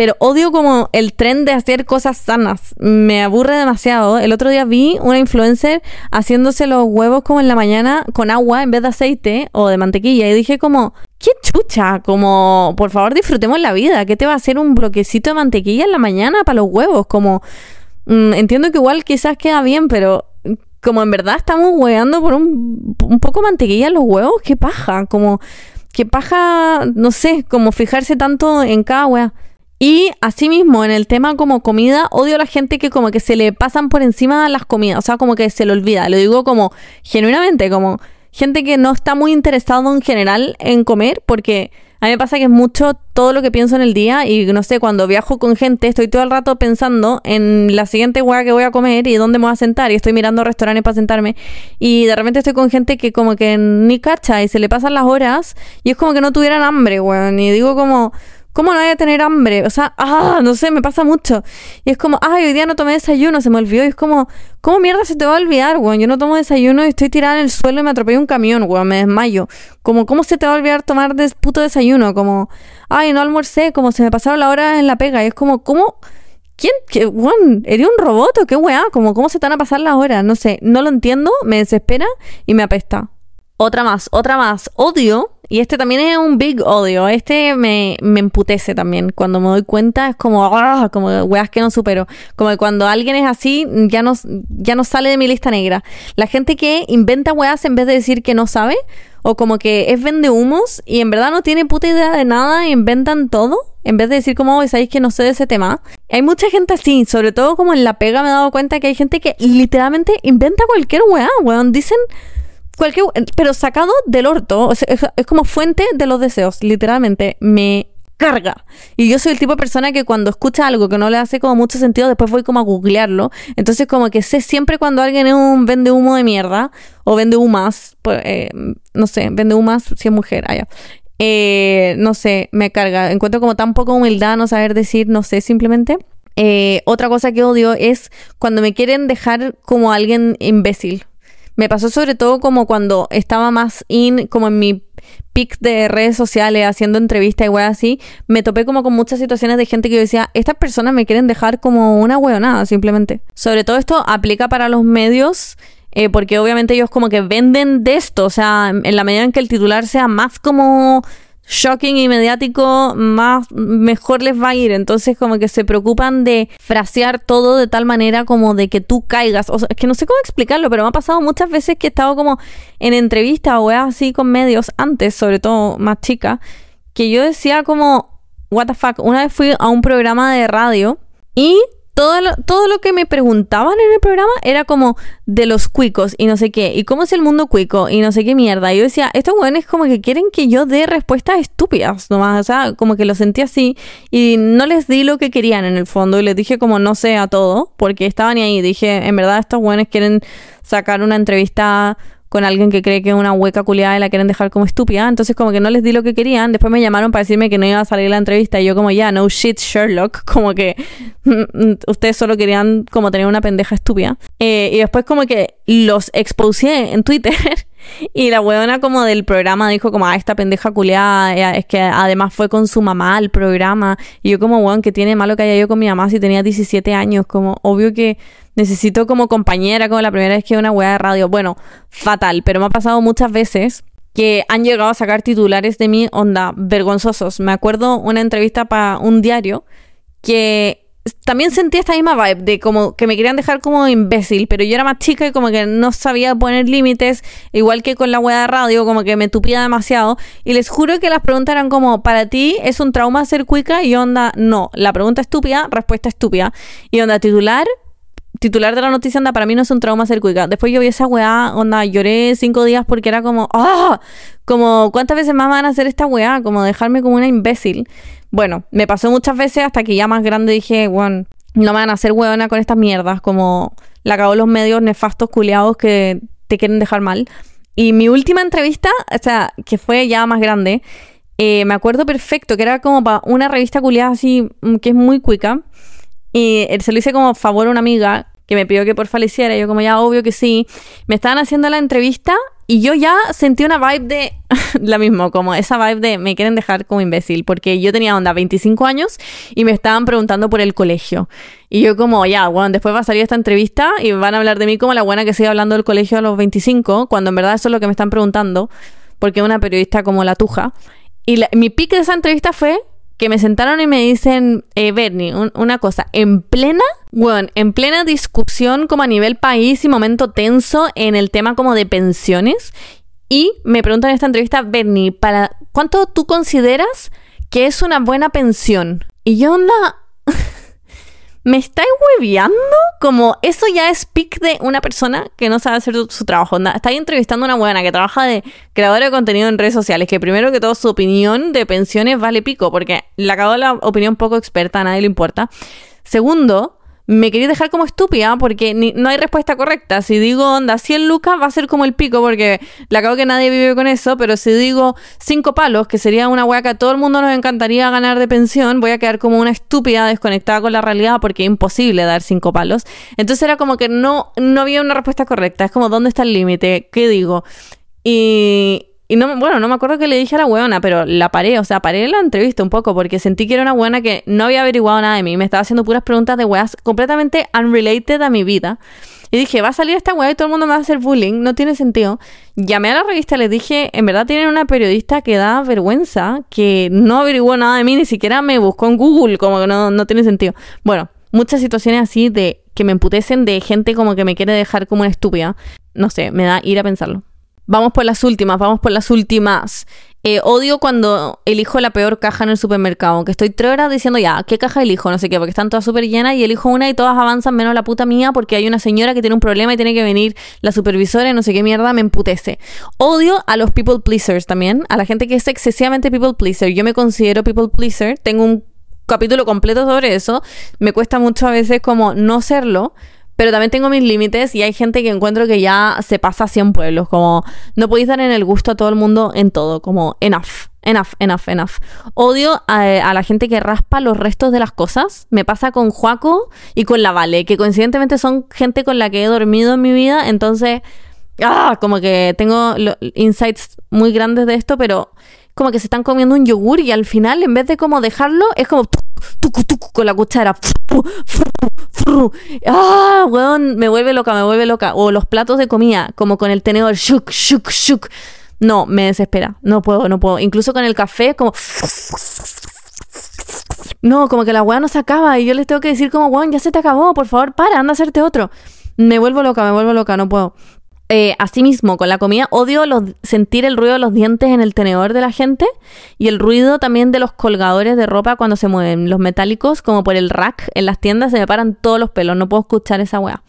pero odio como el tren de hacer cosas sanas. Me aburre demasiado. El otro día vi una influencer haciéndose los huevos como en la mañana con agua en vez de aceite o de mantequilla y dije como, qué chucha, como, por favor disfrutemos la vida. ¿Qué te va a hacer un bloquecito de mantequilla en la mañana para los huevos? Como, mm, entiendo que igual quizás queda bien, pero como en verdad estamos hueveando por un, un poco mantequilla en los huevos, qué paja, como, qué paja, no sé, como fijarse tanto en cada hueá. Y asimismo, en el tema como comida, odio a la gente que como que se le pasan por encima las comidas, o sea, como que se le olvida. Lo digo como genuinamente, como gente que no está muy interesado en general en comer, porque a mí me pasa que es mucho todo lo que pienso en el día y no sé, cuando viajo con gente estoy todo el rato pensando en la siguiente hueá que voy a comer y dónde me voy a sentar y estoy mirando restaurantes para sentarme y de repente estoy con gente que como que ni cacha y se le pasan las horas y es como que no tuvieran hambre, weón. Y digo como ¿Cómo no voy a tener hambre? O sea, ah, no sé, me pasa mucho. Y es como, ay, hoy día no tomé desayuno, se me olvidó. Y es como, ¿cómo mierda se te va a olvidar, weón? Yo no tomo desayuno y estoy tirada en el suelo y me atropellé un camión, weón, me desmayo. Como, ¿cómo se te va a olvidar tomar des puto desayuno? Como, ay, no almorcé, como se me pasaron la hora en la pega. Y es como, ¿cómo? ¿Quién? ¿Qué, weón? ¿Eres un robot o qué weá? Como, ¿cómo se te van a pasar las horas? No sé, no lo entiendo, me desespera y me apesta. Otra más, otra más. Odio y este también es un big odio. Este me, me emputece también. Cuando me doy cuenta es como, ah, como weas que no supero. Como que cuando alguien es así, ya no, ya no sale de mi lista negra. La gente que inventa weas en vez de decir que no sabe, o como que es vende humos y en verdad no tiene puta idea de nada inventan todo. En vez de decir como, sabéis que no sé de ese tema. Hay mucha gente así, sobre todo como en la pega me he dado cuenta que hay gente que literalmente inventa cualquier wea, weón. Dicen cualquier, pero sacado del orto, es, como fuente de los deseos, literalmente, me carga. Y yo soy el tipo de persona que cuando escucha algo que no le hace como mucho sentido, después voy como a googlearlo. Entonces como que sé siempre cuando alguien es un vende humo de mierda o vende humas, pues, eh, no sé, vende humas si es mujer, allá. Ah, eh, no sé, me carga. Encuentro como tan poca humildad no saber decir, no sé, simplemente. Eh, otra cosa que odio es cuando me quieren dejar como alguien imbécil. Me pasó sobre todo como cuando estaba más in, como en mi pic de redes sociales, haciendo entrevistas y weas así, me topé como con muchas situaciones de gente que yo decía, estas personas me quieren dejar como una weonada, simplemente. Sobre todo esto aplica para los medios, eh, porque obviamente ellos como que venden de esto, o sea, en la medida en que el titular sea más como shocking y mediático, más mejor les va a ir. Entonces, como que se preocupan de frasear todo de tal manera como de que tú caigas. O sea, es que no sé cómo explicarlo, pero me ha pasado muchas veces que he estado como en entrevistas o así con medios antes, sobre todo más chica, que yo decía como, what the fuck. Una vez fui a un programa de radio y todo lo, todo lo que me preguntaban en el programa era como de los cuicos y no sé qué, y cómo es el mundo cuico y no sé qué mierda. Y yo decía, estos es como que quieren que yo dé respuestas estúpidas nomás, o sea, como que lo sentí así y no les di lo que querían en el fondo y les dije como no sé a todo, porque estaban ahí. Dije, en verdad estos buenos quieren sacar una entrevista con alguien que cree que es una hueca culiada y la quieren dejar como estúpida. Entonces como que no les di lo que querían. Después me llamaron para decirme que no iba a salir la entrevista y yo como ya, no shit Sherlock. Como que ustedes solo querían como tener una pendeja estúpida. Eh, y después como que los expuse en Twitter. Y la huevona como del programa dijo como, ah, esta pendeja culiada, eh, es que además fue con su mamá al programa. Y yo como, weón, que tiene malo que haya yo con mi mamá si tenía 17 años. Como, obvio que necesito como compañera, como la primera vez que una hueá de radio. Bueno, fatal, pero me ha pasado muchas veces que han llegado a sacar titulares de mí, onda, vergonzosos. Me acuerdo una entrevista para un diario que también sentí esta misma vibe de como que me querían dejar como imbécil, pero yo era más chica y como que no sabía poner límites, igual que con la web de radio, como que me tupía demasiado. Y les juro que las preguntas eran como, ¿para ti es un trauma ser cuica? Y onda, no. La pregunta estúpida, respuesta estúpida. Y onda, titular, titular de la noticia, anda, para mí no es un trauma ser cuica. Después yo vi esa weá, onda, lloré cinco días porque era como, ¡ah! Como, ¿cuántas veces más van a hacer esta weá? Como dejarme como una imbécil. Bueno, me pasó muchas veces hasta que ya más grande dije, bueno, no me van a hacer weona con estas mierdas, como la acabó los medios nefastos culiados que te quieren dejar mal. Y mi última entrevista, o sea, que fue ya más grande, eh, me acuerdo perfecto que era como para una revista culiada así, mm, que es muy cuica. Y se lo hice como favor a una amiga que me pidió que por faleciera. Yo como ya, obvio que sí. Me estaban haciendo la entrevista y yo ya sentí una vibe de la misma, como esa vibe de me quieren dejar como imbécil, porque yo tenía onda 25 años y me estaban preguntando por el colegio. Y yo como, ya, bueno, después va a salir esta entrevista y van a hablar de mí como la buena que sigue hablando del colegio a los 25, cuando en verdad eso es lo que me están preguntando, porque una periodista como la tuja. Y mi pique de esa entrevista fue que me sentaron y me dicen, eh, Bernie, una cosa, en plena, bueno, en plena discusión como a nivel país y momento tenso en el tema como de pensiones. Y me preguntan en esta entrevista, Bernie, ¿para cuánto tú consideras que es una buena pensión? Y yo, onda, ¿Me estáis hueviando? Como eso ya es pic de una persona que no sabe hacer su, trabajo. Estáis entrevistando a una buena que trabaja de creadora de contenido en redes sociales, que primero que todo su opinión de pensiones vale pico, porque le acabó la opinión poco experta, a nadie le importa. Segundo, me quería dejar como estúpida porque no hay respuesta correcta. Si digo, onda, 100 lucas va a ser como el pico porque la acabo que nadie vive con eso, pero si digo 5 palos, que sería una hueá que a todo el mundo nos encantaría ganar de pensión, voy a quedar como una estúpida desconectada con la realidad porque es imposible dar 5 palos. Entonces era como que no, no había una respuesta correcta. Es como, ¿dónde está el límite? ¿Qué digo? Y, y no, bueno, no me acuerdo que le dije a la weona, pero la paré, o sea, paré la entrevista un poco porque sentí que era una buena que no había averiguado nada de mí. Me estaba haciendo puras preguntas de weas completamente unrelated a mi vida. Y dije, va a salir esta wea y todo el mundo me va a hacer bullying, no tiene sentido. Llamé a la revista les dije, en verdad tienen una periodista que da vergüenza, que no averiguó nada de mí, ni siquiera me buscó en Google, como que no, no tiene sentido. Bueno, muchas situaciones así de que me emputecen de gente como que me quiere dejar como una estúpida. No sé, me da ir a pensarlo. Vamos por las últimas, vamos por las últimas. Eh, odio cuando elijo la peor caja en el supermercado, que estoy tres horas diciendo ya, ¿qué caja elijo? No sé qué, porque están todas súper llenas y elijo una y todas avanzan menos la puta mía porque hay una señora que tiene un problema y tiene que venir la supervisora y no sé qué mierda, me emputece. Odio a los people pleasers también, a la gente que es excesivamente people pleaser. Yo me considero people pleaser, tengo un capítulo completo sobre eso, me cuesta mucho a veces como no serlo pero también tengo mis límites y hay gente que encuentro que ya se pasa a 100 pueblos, como no podéis dar en el gusto a todo el mundo en todo, como enough. Enough, enough, enough. Odio a, la gente que raspa los restos de las cosas. Me pasa con Juaco y con la Vale, que coincidentemente son gente con la que he dormido en mi vida. Entonces, ah, como que tengo insights muy grandes de esto, pero como que se están comiendo un yogur y al final, en vez de como dejarlo, es como tucu, tucu, con la cuchara. Ah, weón, me vuelve loca, me vuelve loca. O los platos de comida, como con el tenedor, shuk, shuk, shuk. No, me desespera. No puedo, no puedo. Incluso con el café, como. No, como que la weá no se acaba y yo les tengo que decir como, weón, ya se te acabó, por favor, para, anda a hacerte otro. Me vuelvo loca, me vuelvo loca, no puedo. Eh, asimismo, con la comida, odio los, sentir el ruido de los dientes en el tenedor de la gente y el ruido también de los colgadores de ropa cuando se mueven. Los metálicos, como por el rack en las tiendas, se me paran todos los pelos. No puedo escuchar esa weá.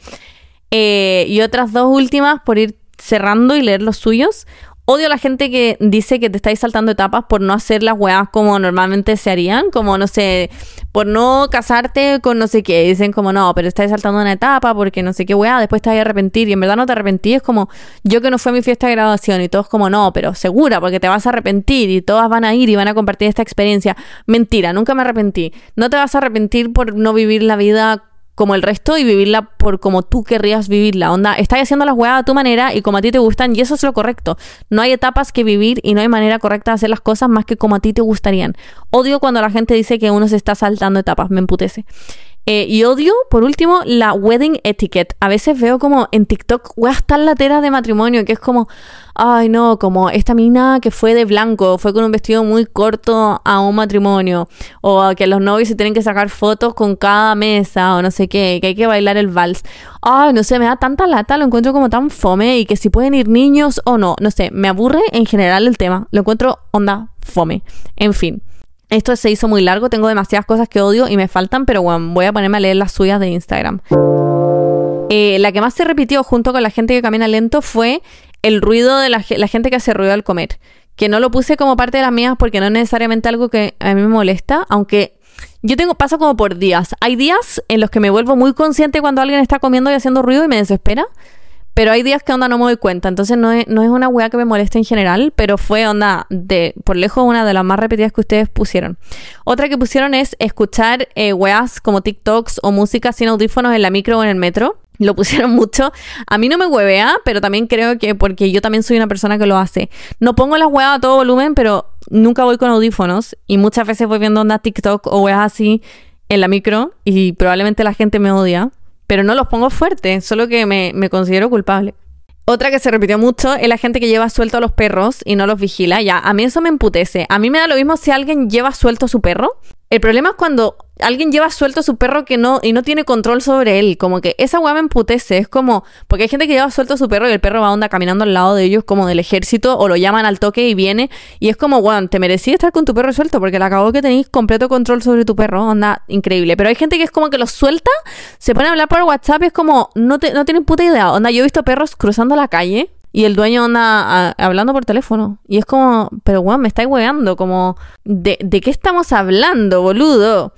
Eh, y otras dos últimas, por ir cerrando y leer los suyos. Odio a la gente que dice que te estáis saltando etapas por no hacer las weas como normalmente se harían, como no sé, por no casarte con no sé qué. Dicen como no, pero estáis saltando una etapa porque no sé qué wea, después te vas a arrepentir y en verdad no te arrepentí. Es como yo que no fue mi fiesta de graduación y todos como no, pero segura porque te vas a arrepentir y todas van a ir y van a compartir esta experiencia. Mentira, nunca me arrepentí. No te vas a arrepentir por no vivir la vida como el resto y vivirla por como tú querrías vivirla. Onda, estás haciendo las huevas a tu manera y como a ti te gustan y eso es lo correcto. No hay etapas que vivir y no hay manera correcta de hacer las cosas más que como a ti te gustarían. Odio cuando la gente dice que uno se está saltando etapas, me emputece. Eh, y odio, por último, la wedding etiquette. A veces veo como en TikTok weas tan lateras de matrimonio que es como, ay no, como esta mina que fue de blanco, fue con un vestido muy corto a un matrimonio. O que los novios se tienen que sacar fotos con cada mesa o no sé qué, que hay que bailar el vals. Ay, no sé, me da tanta lata, lo encuentro como tan fome y que si pueden ir niños o no, no sé, me aburre en general el tema. Lo encuentro onda fome. En fin. Esto se hizo muy largo, tengo demasiadas cosas que odio y me faltan, pero bueno, voy a ponerme a leer las suyas de Instagram. Eh, la que más se repitió junto con la gente que camina lento fue el ruido de la, gente que hace ruido al comer. Que no lo puse como parte de las mías porque no es necesariamente algo que a mí me molesta, aunque yo tengo, paso como por días. Hay días en los que me vuelvo muy consciente cuando alguien está comiendo y haciendo ruido y me desespera. Pero hay días que onda no me doy cuenta. Entonces no es, no es una weá que me moleste en general, pero fue onda de, por lejos, una de las más repetidas que ustedes pusieron. Otra que pusieron es escuchar eh, weas como TikToks o música sin audífonos en la micro o en el metro. Lo pusieron mucho. A mí no me huevea, pero también creo que porque yo también soy una persona que lo hace. No pongo las weas a todo volumen, pero nunca voy con audífonos y muchas veces voy viendo onda TikTok o weas así en la micro y probablemente la gente me odia, pero no los pongo fuerte, solo que me, me considero culpable. Otra que se repitió mucho es la gente que lleva suelto a los perros y no los vigila. Ya, a mí eso me emputece. A mí me da lo mismo si alguien lleva suelto a su perro. El problema es cuando alguien lleva suelto a su perro que no y no tiene control sobre él. Como que esa weá me emputece. Es como, porque hay gente que lleva suelto a su perro y el perro va onda caminando al lado de ellos como del ejército o lo llaman al toque y viene. Y es como, weón, te merecía estar con tu perro suelto porque le acabó que tenéis completo control sobre tu perro. Onda, increíble. Pero hay gente que es como que lo suelta, se pone a hablar por WhatsApp y es como, no, te, no tienen puta idea. Onda, yo he visto perros cruzando la calle y el dueño anda hablando por teléfono. Y es como, pero weón, me estáis weando. Como, ¿de, ¿de qué estamos hablando, boludo?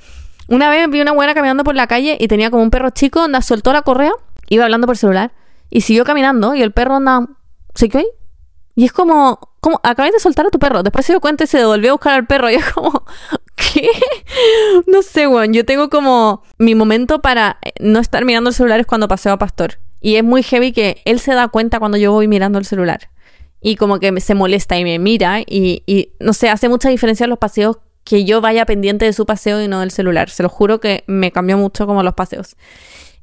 Una vez vi una buena caminando por la calle y tenía como un perro chico, anda, soltó la correa, iba hablando por celular y siguió caminando y el perro anda, ¿se quedó ahí? Y es como, como, acabé de soltar a tu perro. Después se dio cuenta y se devolvió a buscar al perro. Y es como, ¿qué? No sé, weón. Yo tengo como mi momento para no estar mirando el celular es cuando paseo a Pastor. Y es muy heavy que él se da cuenta cuando yo voy mirando el celular. Y como que se molesta y me mira. Y, y no sé, hace mucha diferencia en los paseos que yo vaya pendiente de su paseo y no del celular. Se lo juro que me cambió mucho como los paseos.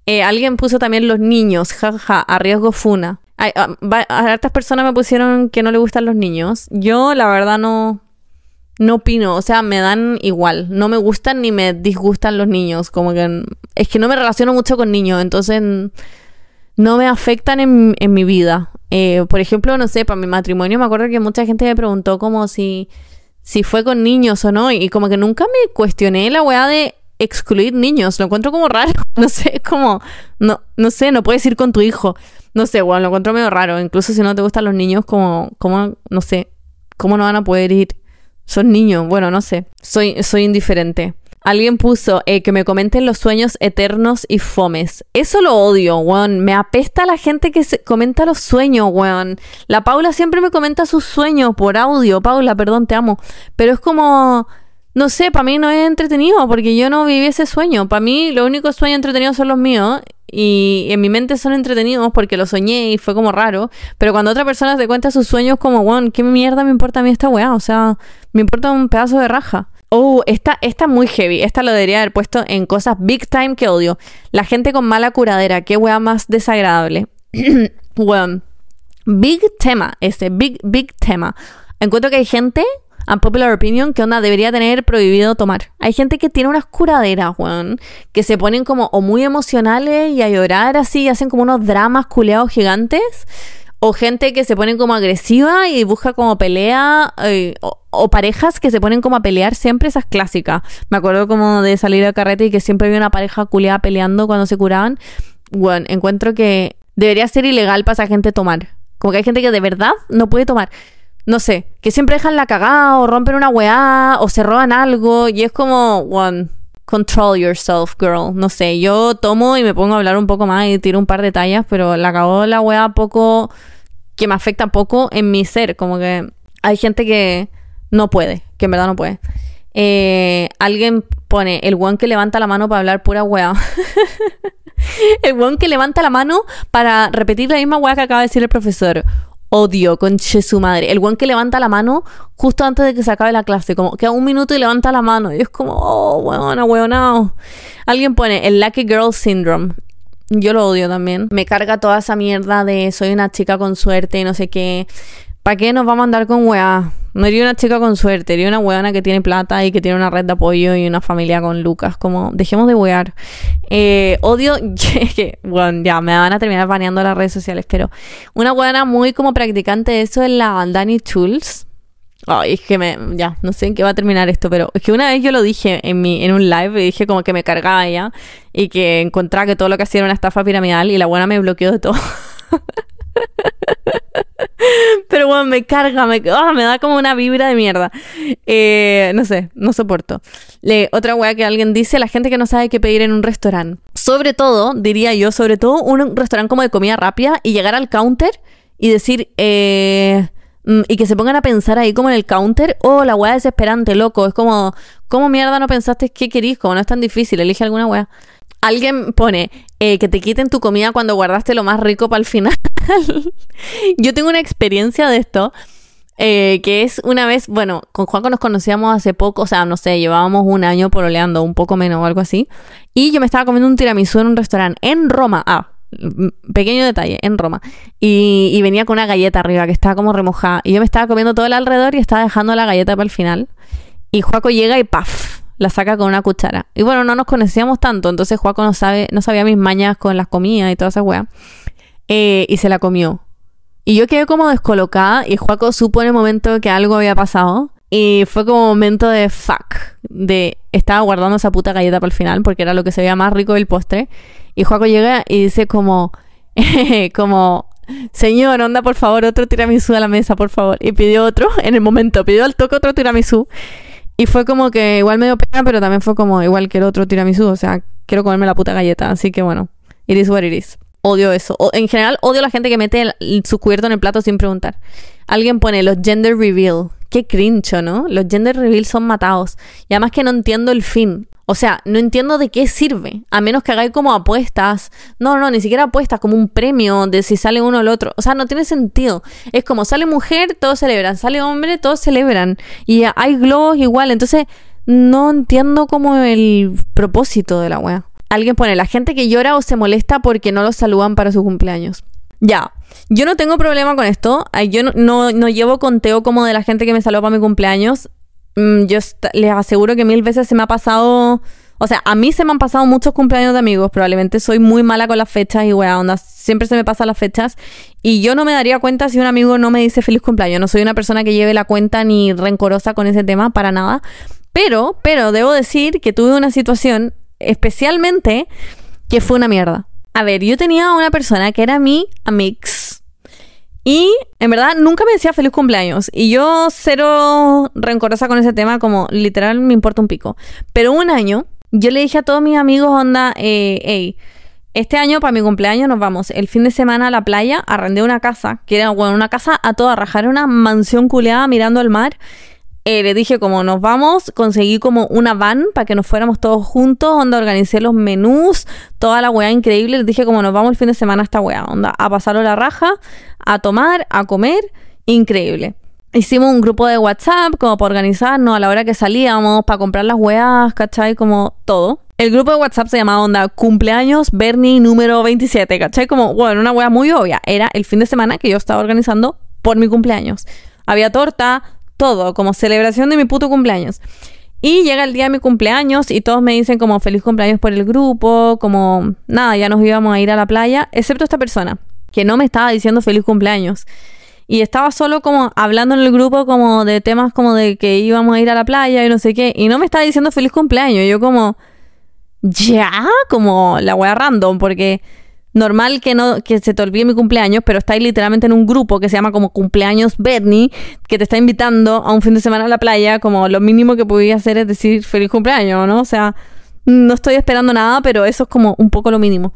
Eh, alguien puso también los niños, jaja, a riesgo funa. Hay, a, hartas personas me pusieron que no le gustan los niños. Yo, la verdad, no, no opino. O sea, me dan igual. No me gustan ni me disgustan los niños. Como que es que no me relaciono mucho con niños. Entonces, no me afectan en, en mi vida. Eh, por ejemplo, no sé, para mi matrimonio me acuerdo que mucha gente me preguntó como si si fue con niños o no. Y como que nunca me cuestioné la weá de excluir niños. Lo encuentro como raro. No sé, como, no, no sé, no puedes ir con tu hijo. No sé, bueno, lo encuentro medio raro. Incluso si no te gustan los niños, como, como, no sé, ¿cómo no van a poder ir? Son niños. Bueno, no sé. Soy, soy indiferente. Alguien puso eh, que me comenten los sueños eternos y fomes. Eso lo odio, weón. Me apesta la gente que se comenta los sueños, weón. La Paula siempre me comenta sus sueños por audio. Paula, perdón, te amo. Pero es como... No sé, para mí no es entretenido porque yo no viví ese sueño. Para mí los únicos sueños entretenidos son los míos y en mi mente son entretenidos porque lo soñé y fue como raro. Pero cuando otra persona te cuenta sus sueños como, weón, ¿qué mierda me importa a mí esta weá? O sea, me importa un pedazo de raja. Oh, esta, esta muy heavy. Esta lo debería haber puesto en cosas big time que odio. La gente con mala curadera. Qué wea más desagradable. bueno, big tema. Este, big, big tema. Encuentro que hay gente, popular opinion, que onda debería tener prohibido tomar. Hay gente que tiene unas curaderas, weón, que se ponen como o muy emocionales y a llorar así, y hacen como unos dramas culeados gigantes o gente que se pone como agresiva y busca como pelea, eh, o, parejas que se ponen como a pelear siempre, esas clásicas. Me acuerdo como de salir al carrete y que siempre había una pareja culeada peleando cuando se curaban. Bueno, encuentro que debería ser ilegal para esa gente tomar. Como que hay gente que de verdad no puede tomar. No sé, que siempre dejan la cagada o rompen una weá o se roban algo y es como, bueno, control yourself, girl. No sé, yo tomo y me pongo a hablar un poco más y tiro un par de tallas, pero la acabó la wea poco, que me afecta poco en mi ser. Como que hay gente que no puede, que en verdad no puede. Eh, alguien pone el one que levanta la mano para hablar pura wea. el one que levanta la mano para repetir la misma wea que acaba de decir el profesor odio, conche su madre. El guan que levanta la mano justo antes de que se acabe la clase, como que a un minuto y levanta la mano. Y es como, oh, weona, weona. Alguien pone el Lucky Girl Syndrome. Yo lo odio también. Me carga toda esa mierda de soy una chica con suerte y no sé qué. ¿Para qué nos vamos a andar con weá? No iría una chica con suerte, iría una weona que tiene plata y que tiene una red de apoyo y una familia con Lucas. Como, dejemos de wear. Eh, odio bueno, ya me van a terminar baneando las redes sociales, pero una weona muy como practicante de eso es la Dani Tools. Ay, es que me, ya, no sé en qué va a terminar esto, pero es que una vez yo lo dije en mi, en un live y dije como que me cargaba ya y que encontraba que todo lo que hacía era una estafa piramidal y la buena me bloqueó de todo. Pero bueno, me carga, me, ah, me da como una vibra de mierda. Eh, no sé, no soporto. Le, otra wea que alguien dice, la gente que no sabe qué pedir en un restaurante. Sobre todo, diría yo, sobre todo un restaurante como de comida rápida y llegar al counter y decir, eh, mm, y que se pongan a pensar ahí como en el counter, oh, la wea desesperante, loco. Es como, ¿cómo mierda no pensaste qué querís? Como no es tan difícil, elige alguna wea. Alguien pone eh, que te quiten tu comida cuando guardaste lo más rico para el final. Yo tengo una experiencia de esto. Eh, que es una vez, bueno, con Juanco nos conocíamos hace poco, o sea, no sé, llevábamos un año pololeando, un poco menos o algo así. Y yo me estaba comiendo un tiramisú en un restaurante en Roma. Ah, pequeño detalle, en Roma. Y, y, venía con una galleta arriba que estaba como remojada. Y yo me estaba comiendo todo el alrededor y estaba dejando la galleta para el final. Y Juaco llega y ¡paf! La saca con una cuchara. Y bueno, no nos conocíamos tanto, entonces Juaco no, sabe, no sabía mis mañas con las comidas y toda esa weá. Eh, y se la comió. Y yo quedé como descolocada y Juaco supo en el momento que algo había pasado. Y fue como momento de fuck. De estaba guardando esa puta galleta para el final porque era lo que se veía más rico del postre. Y Juaco llega y dice como, como, señor, onda por favor otro tiramisú a la mesa, por favor. Y pidió otro en el momento, pidió al toque otro tiramisú. Y fue como que igual me dio pena, pero también fue como igual que el otro tiramisú. O sea, quiero comerme la puta galleta. Así que bueno, it is what it is. Odio eso. O, en general, odio a la gente que mete su cubierto en el plato sin preguntar. Alguien pone los gender reveal. Qué crincho, ¿no? Los gender reveal son matados. Y además que no entiendo el fin. O sea, no entiendo de qué sirve, a menos que hagáis como apuestas. No, no, ni siquiera apuestas, como un premio de si sale uno o el otro. O sea, no tiene sentido. Es como sale mujer, todos celebran. Sale hombre, todos celebran. Y hay globos igual. Entonces, no entiendo como el propósito de la wea. Alguien pone, la gente que llora o se molesta porque no los saludan para su cumpleaños. Ya, yo no tengo problema con esto. Yo no, no, no llevo conteo como de la gente que me saluda para mi cumpleaños. Mm, yo les aseguro que mil veces se me ha pasado. O sea, a mí se me han pasado muchos cumpleaños de amigos. Probablemente soy muy mala con las fechas y weá, onda. Siempre se me pasan las fechas. Y yo no me daría cuenta si un amigo no me dice feliz cumpleaños. No soy una persona que lleve la cuenta ni rencorosa con ese tema, para nada. Pero, pero debo decir que tuve una situación, especialmente, que fue una mierda. A ver, yo tenía una persona que era mi amix y en verdad nunca me decía feliz cumpleaños. Y yo cero rencorosa con ese tema, como literal me importa un pico. Pero un año yo le dije a todos mis amigos, onda, eh, hey, este año para mi cumpleaños nos vamos el fin de semana a la playa, arrendé una casa, que era bueno, una casa a toda rajar, una mansión culeada mirando al mar. Eh, le dije como nos vamos, conseguí como una van para que nos fuéramos todos juntos, onda organicé los menús, toda la weá increíble, les dije como nos vamos el fin de semana a esta weá, onda a pasarlo la raja, a tomar, a comer, increíble. Hicimos un grupo de WhatsApp como para organizarnos a la hora que salíamos, para comprar las weas, ¿cachai? Como todo. El grupo de WhatsApp se llamaba onda cumpleaños Bernie número 27, ¿cachai? Como, bueno, una wea muy obvia. Era el fin de semana que yo estaba organizando por mi cumpleaños. Había torta, todo, como celebración de mi puto cumpleaños. Y llega el día de mi cumpleaños y todos me dicen como feliz cumpleaños por el grupo, como nada, ya nos íbamos a ir a la playa, excepto esta persona, que no me estaba diciendo feliz cumpleaños. Y estaba solo como hablando en el grupo como de temas como de que íbamos a ir a la playa y no sé qué. Y no me estaba diciendo feliz cumpleaños. Yo como, ya, como la wea random, porque normal que no que se te olvide mi cumpleaños, pero estáis literalmente en un grupo que se llama como cumpleaños Bernie, que te está invitando a un fin de semana a la playa, como lo mínimo que podía hacer es decir feliz cumpleaños, ¿no? O sea, no estoy esperando nada, pero eso es como un poco lo mínimo.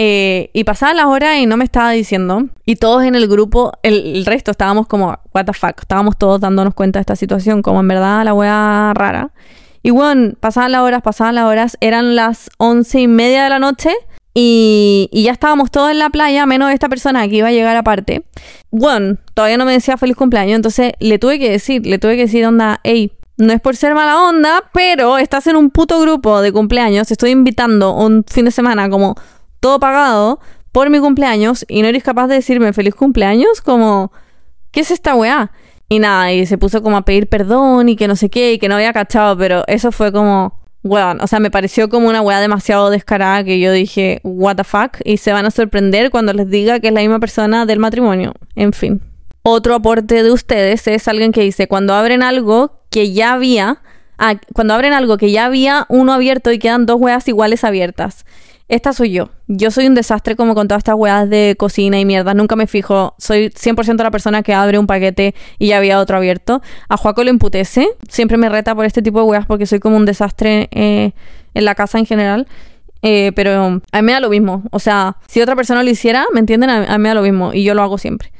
Eh, y pasaban las horas y no me estaba diciendo. Y todos en el grupo, el, resto estábamos como, what the fuck. Estábamos todos dándonos cuenta de esta situación, como en verdad la wea rara. Y bueno, pasaban las horas, pasaban las horas. Eran las once y media de la noche. Y, ya estábamos todos en la playa, menos esta persona que iba a llegar aparte. Bueno, todavía no me decía feliz cumpleaños, entonces le tuve que decir, le tuve que decir, onda, hey, no es por ser mala onda, pero estás en un puto grupo de cumpleaños, te estoy invitando un fin de semana como todo pagado por mi cumpleaños y no eres capaz de decirme feliz cumpleaños, como, ¿qué es esta weá? Y nada, y se puso como a pedir perdón y que no sé qué, y que no había cachado, pero eso fue como, weón, o sea, me pareció como una weá demasiado descarada que yo dije, what the fuck, y se van a sorprender cuando les diga que es la misma persona del matrimonio, en fin. Otro aporte de ustedes es alguien que dice, cuando abren algo que ya había, ah, cuando abren algo que ya había uno abierto y quedan dos hueas iguales abiertas. Esta soy yo. Yo soy un desastre como con todas estas weas de cocina y mierda. Nunca me fijo. Soy 100% la persona que abre un paquete y ya había otro abierto. A Juaco lo emputece. Siempre me reta por este tipo de weas porque soy como un desastre eh, en la casa en general. Eh, pero a mí me da lo mismo. O sea, si otra persona lo hiciera, ¿me entienden? A, mí me da lo mismo. Y yo lo hago siempre.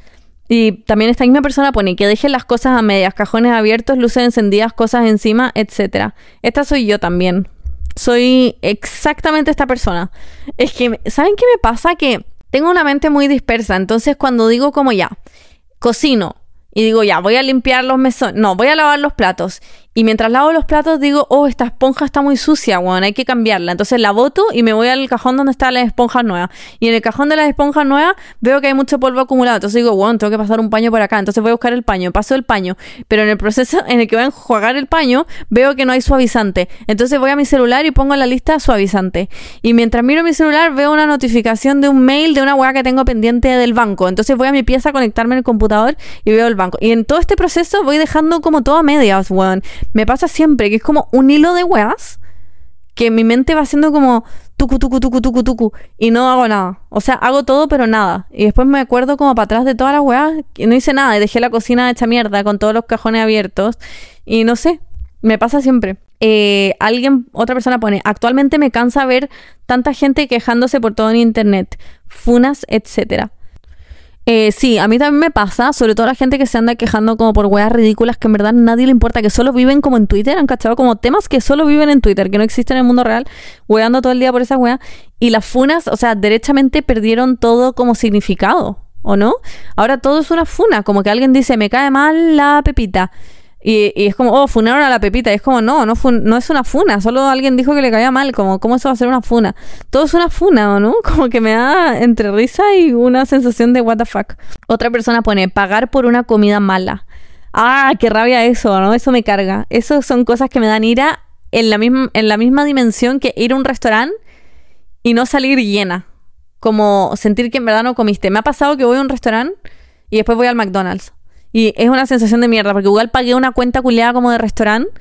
Y también esta misma persona pone que dejen las cosas a medias, cajones abiertos, luces encendidas, cosas encima, etc. Esta soy yo también soy exactamente esta persona. Es que, ¿saben qué me pasa? Que tengo una mente muy dispersa. Entonces, cuando digo como ya, cocino y digo ya, voy a limpiar los mesones, no, voy a lavar los platos y mientras lavo los platos digo, oh, esta esponja está muy sucia, bueno, hay que cambiarla. Entonces la boto y me voy al cajón donde está la esponja nueva. Y en el cajón de las esponjas nuevas veo que hay mucho polvo acumulado. Entonces digo, bueno, tengo que pasar un paño por acá. Entonces voy a buscar el paño, paso el paño. Pero en el proceso en el que voy a enjuagar el paño, veo que no hay suavizante. Entonces voy a mi celular y pongo en la lista suavizante. Y mientras miro mi celular veo una notificación de un mail de una weá que tengo pendiente del banco. Entonces voy a mi pieza a conectarme en el computador y veo el banco. Y en todo este proceso voy dejando como todo a medias, weón me pasa siempre que es como un hilo de weas que mi mente va haciendo como tucu, tucu, tucu, tucu, tucu, y no hago nada. O sea, hago todo, pero nada. Y después me acuerdo como para atrás de todas las weas y no hice nada. Y dejé la cocina hecha mierda con todos los cajones abiertos. Y no sé, me pasa siempre. Eh, alguien, otra persona pone, actualmente me cansa ver tanta gente quejándose por todo en internet, funas, etcétera. Eh, sí, a mí también me pasa, sobre todo la gente que se anda quejando como por weas ridículas que en verdad nadie le importa, que solo viven como en Twitter, han cachado como temas que solo viven en Twitter, que no existen en el mundo real, weando todo el día por esas weas. Y las funas, o sea, derechamente perdieron todo como significado, ¿o no? Ahora todo es una funa, como que alguien dice, me cae mal la pepita. Y, es como, oh, funaron a la Pepita. Y es como, no, no, no es una funa. Solo alguien dijo que le caía mal. Como, ¿cómo eso va a ser una funa? Todo es una funa, no? Como que me da entre risa y una sensación de what the fuck. Otra persona pone, pagar por una comida mala. Ah, qué rabia eso, ¿no? Eso me carga. Eso son cosas que me dan ira en la misma, en la misma dimensión que ir a un restaurante y no salir llena. Como sentir que en verdad no comiste. Me ha pasado que voy a un restaurante y después voy al McDonald's y es una sensación de mierda, porque igual pagué una cuenta culeada como de restaurante,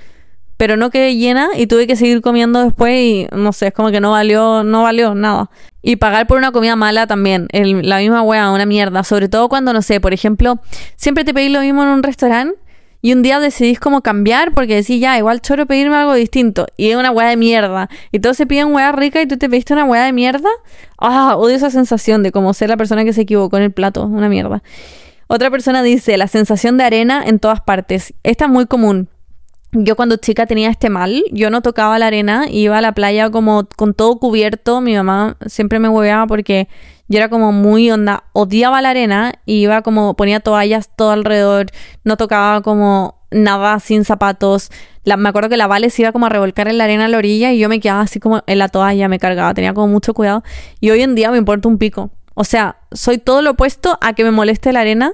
pero no quedé llena y tuve que seguir comiendo después y no sé, es como que no valió, no valió nada. Y pagar por una comida mala también, la misma wea, una mierda. Sobre todo cuando, no sé, por ejemplo, siempre te pedís lo mismo en un restaurante y un día decidís como cambiar porque decís, ya, igual choro pedirme algo distinto. Y es una weá de mierda. Y todos se piden weá rica y tú te pediste una weá de mierda. Ah, odio esa sensación de como ser la persona que se equivocó en el plato. Una mierda. Otra persona dice, la sensación de arena en todas partes. Esta es muy común. Yo cuando chica tenía este mal, yo no tocaba la arena, iba a la playa como con todo cubierto, mi mamá siempre me hueveaba porque yo era como muy onda, odiaba la arena y iba como ponía toallas todo alrededor, no tocaba como nada sin zapatos. me acuerdo que la Vale se iba como a revolcar en la arena a la orilla y yo me quedaba así como en la toalla, me cargaba, tenía como mucho cuidado. Y hoy en día me importa un pico. O sea, soy todo lo opuesto a que me moleste la arena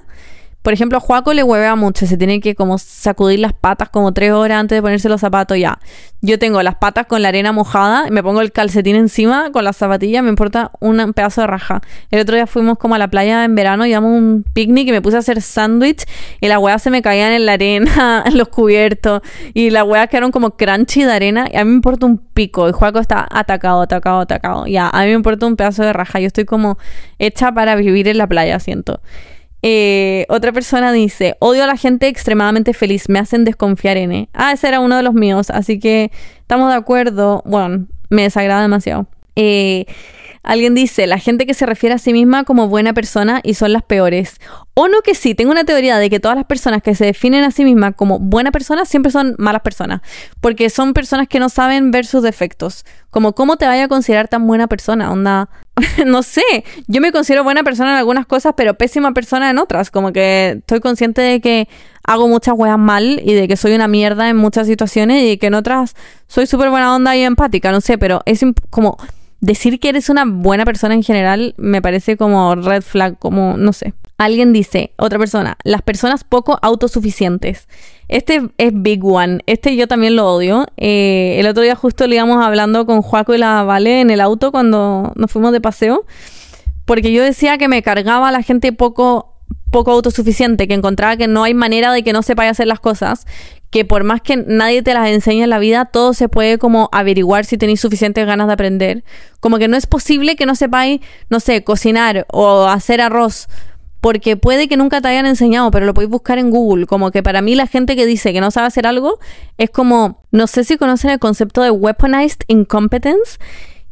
por ejemplo, a Juaco le huevea mucho, se tiene que como sacudir las patas como tres horas antes de ponerse los zapatos ya. Yo tengo las patas con la arena mojada, me pongo el calcetín encima con las zapatillas, me importa un pedazo de raja. El otro día fuimos como a la playa en verano, llevamos un picnic y me puse a hacer sándwich y las huevas se me caían en la arena, en los cubiertos y las huevas quedaron como crunchy de arena y a mí me importa un pico y Juaco está atacado, atacado, atacado. Ya, a mí me importa un pedazo de raja, yo estoy como hecha para vivir en la playa, siento. Eh, otra persona dice, odio a la gente extremadamente feliz, me hacen desconfiar en él. Ah, ese era uno de los míos, así que estamos de acuerdo. Bueno, me desagrada demasiado. Eh, alguien dice, la gente que se refiere a sí misma como buena persona y son las peores. O no que sí, tengo una teoría de que todas las personas que se definen a sí mismas como buena persona siempre son malas personas, porque son personas que no saben ver sus defectos. Como cómo te vaya a considerar tan buena persona, onda, no sé, yo me considero buena persona en algunas cosas, pero pésima persona en otras, como que estoy consciente de que hago muchas weas mal y de que soy una mierda en muchas situaciones y que en otras soy súper buena onda y empática, no sé, pero es como decir que eres una buena persona en general me parece como red flag, como no sé. Alguien dice, otra persona, las personas poco autosuficientes. Este es Big One. Este yo también lo odio. Eh, el otro día justo le íbamos hablando con Juaco y la Vale en el auto cuando nos fuimos de paseo. Porque yo decía que me cargaba a la gente poco poco autosuficiente, que encontraba que no hay manera de que no sepáis hacer las cosas, que por más que nadie te las enseñe en la vida, todo se puede como averiguar si tenéis suficientes ganas de aprender. Como que no es posible que no sepáis, no sé, cocinar o hacer arroz, porque puede que nunca te hayan enseñado, pero lo podéis buscar en Google. Como que para mí la gente que dice que no sabe hacer algo es como, no sé si conocen el concepto de weaponized incompetence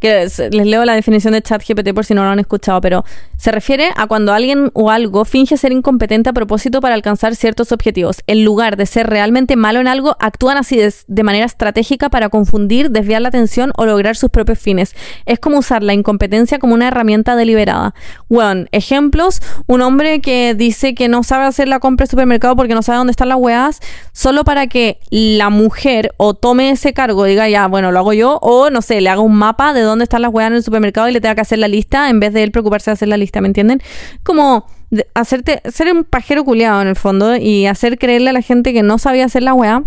que les, leo la definición de ChatGPT por si no lo han escuchado, pero se refiere a cuando alguien o algo finge ser incompetente a propósito para alcanzar ciertos objetivos. En lugar de ser realmente malo en algo, actúan así de, manera estratégica para confundir, desviar la atención o lograr sus propios fines. Es como usar la incompetencia como una herramienta deliberada. Bueno, ejemplos, un hombre que dice que no sabe hacer la compra de supermercado porque no sabe dónde están las weas, solo para que la mujer o tome ese cargo, diga ya, bueno, lo hago yo, o no sé, le haga un mapa de dónde están las weas en el supermercado y le tenga que hacer la lista en vez de él preocuparse de hacer la lista, ¿me entienden? Como hacerte, ser un pajero culiado en el fondo y hacer creerle a la gente que no sabía hacer la wea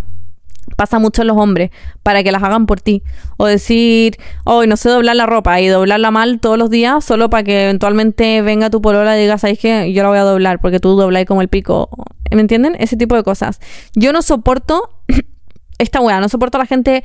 pasa mucho en los hombres para que las hagan por ti. O decir, hoy no sé doblar la ropa y doblarla mal todos los días solo para que eventualmente venga tu polola y digas, ¿sabes que Yo la voy a doblar porque tú dobláis como el pico. ¿Me entienden? Ese tipo de cosas. Yo no soporto esta wea, no soporto a la gente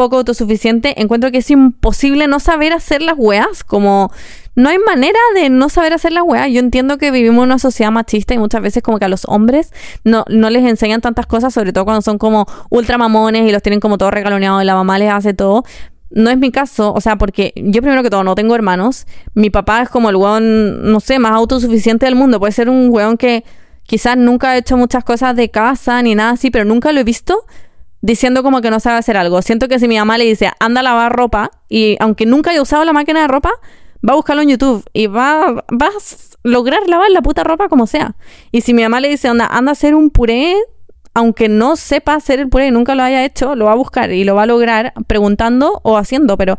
poco autosuficiente, encuentro que es imposible no saber hacer las weas, como no hay manera de no saber hacer las weas. Yo entiendo que vivimos en una sociedad machista y muchas veces como que a los hombres no, no les enseñan tantas cosas, sobre todo cuando son como ultra mamones y los tienen como todo regaloneado y la mamá les hace todo. No es mi caso, o sea, porque yo primero que todo no tengo hermanos. Mi papá es como el weón, no sé, más autosuficiente del mundo. Puede ser un weón que quizás nunca ha hecho muchas cosas de casa ni nada así, pero nunca lo he visto diciendo como que no sabe hacer algo. Siento que si mi mamá le dice, anda a lavar ropa, y aunque nunca haya usado la máquina de ropa, va a buscarlo en YouTube y va, va a lograr lavar la puta ropa como sea. Y si mi mamá le dice, anda, anda a hacer un puré, aunque no sepa hacer el puré y nunca lo haya hecho, lo va a buscar y lo va a lograr preguntando o haciendo, pero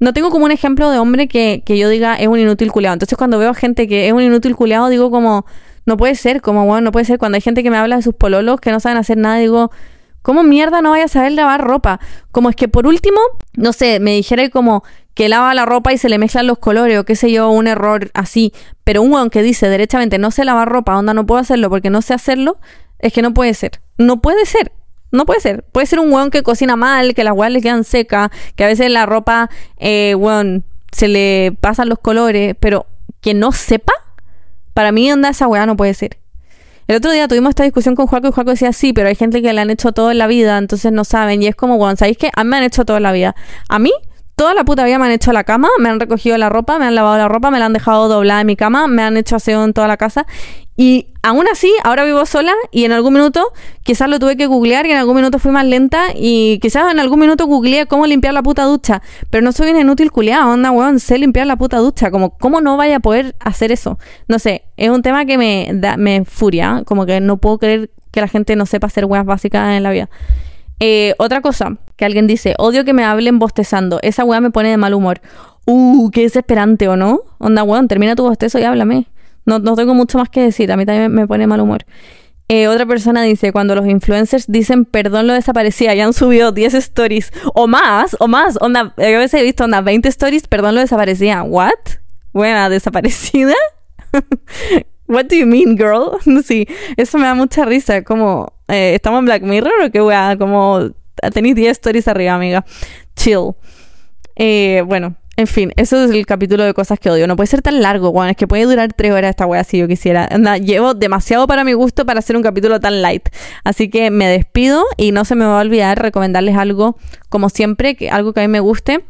no tengo como un ejemplo de hombre que, que yo diga es un inútil culeado. Entonces cuando veo gente que es un inútil culeado, digo como, no puede ser, como, bueno, no puede ser. Cuando hay gente que me habla de sus pololos que no saben hacer nada, digo, ¿Cómo mierda no vaya a saber lavar ropa? Como es que por último, no sé, me dijera como que lava la ropa y se le mezclan los colores o qué sé yo, un error así. Pero un weón que dice derechamente no sé lavar ropa, onda no puedo hacerlo porque no sé hacerlo, es que no puede ser. No puede ser. No puede ser. Puede ser un weón que cocina mal, que las weas le quedan secas, que a veces la ropa, eh, weón, se le pasan los colores, pero que no sepa, para mí onda esa wea no puede ser. El otro día tuvimos esta discusión con Juaco y Juaco decía, sí, pero hay gente que le han hecho todo en la vida, entonces no saben. Y es como, bueno, ¿sabéis qué? A mí me han hecho todo en la vida. A mí toda la puta vida me han hecho la cama, me han recogido la ropa, me han lavado la ropa, me la han dejado doblada en mi cama, me han hecho aseo en toda la casa. Y aún así, ahora vivo sola y en algún minuto quizás lo tuve que googlear y en algún minuto fui más lenta y quizás en algún minuto googleé cómo limpiar la puta ducha. Pero no soy una inútil culiada, onda, weón, sé limpiar la puta ducha. Como, ¿cómo no vaya a poder hacer eso? No sé, es un tema que me, da, me furia, como que no puedo creer que la gente no sepa hacer weas básicas en la vida. Eh, otra cosa, que alguien dice, odio que me hablen bostezando. Esa wea me pone de mal humor. Uh, qué desesperante, ¿o no? Onda, weón, termina tu bostezo y háblame. No, no tengo mucho más que decir, a mí también me pone mal humor. Eh, otra persona dice, cuando los influencers dicen perdón lo desaparecía y han subido 10 stories o más, o más, onda, a veces he visto onda 20 stories, perdón lo desaparecía. ¿What? Buena, desaparecida. What do you mean, girl? sí, eso me da mucha risa, como, eh, ¿estamos en Black Mirror o qué weá? Como, tenéis 10 stories arriba, amiga. Chill. Eh, bueno, en fin, eso es el capítulo de cosas que odio. No puede ser tan largo, Juan. Es que puede durar tres horas esta wea si yo quisiera. llevo demasiado para mi gusto para hacer un capítulo tan light. Así que me despido y no se me va a olvidar recomendarles algo, como siempre, que, algo que a mí me guste.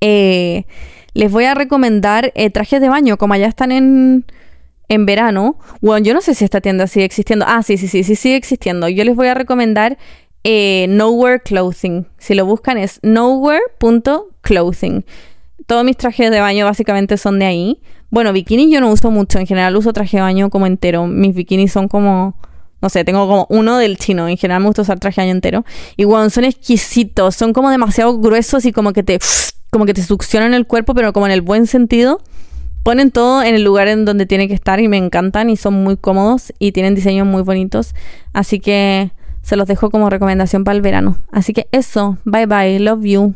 Eh, les voy a recomendar trajes de baño, como allá están en, en verano. Bueno, yo no sé si esta tienda sigue existiendo. Ah, sí, sí, sí, sí, sigue existiendo. Yo les voy a recomendar eh, Nowhere Clothing. Si lo buscan es nowhere.clothing. Todos mis trajes de baño básicamente son de ahí. Bueno, bikini yo no uso mucho. En general uso traje de baño como entero. Mis bikinis son como... No sé, tengo como uno del chino. En general me gusta usar traje de baño entero. Y bueno, son exquisitos. Son como demasiado gruesos y como que te... Como que te succionan el cuerpo, pero como en el buen sentido. Ponen todo en el lugar en donde tiene que estar y me encantan y son muy cómodos y tienen diseños muy bonitos. Así que se los dejo como recomendación para el verano. Así que eso, bye bye, love you.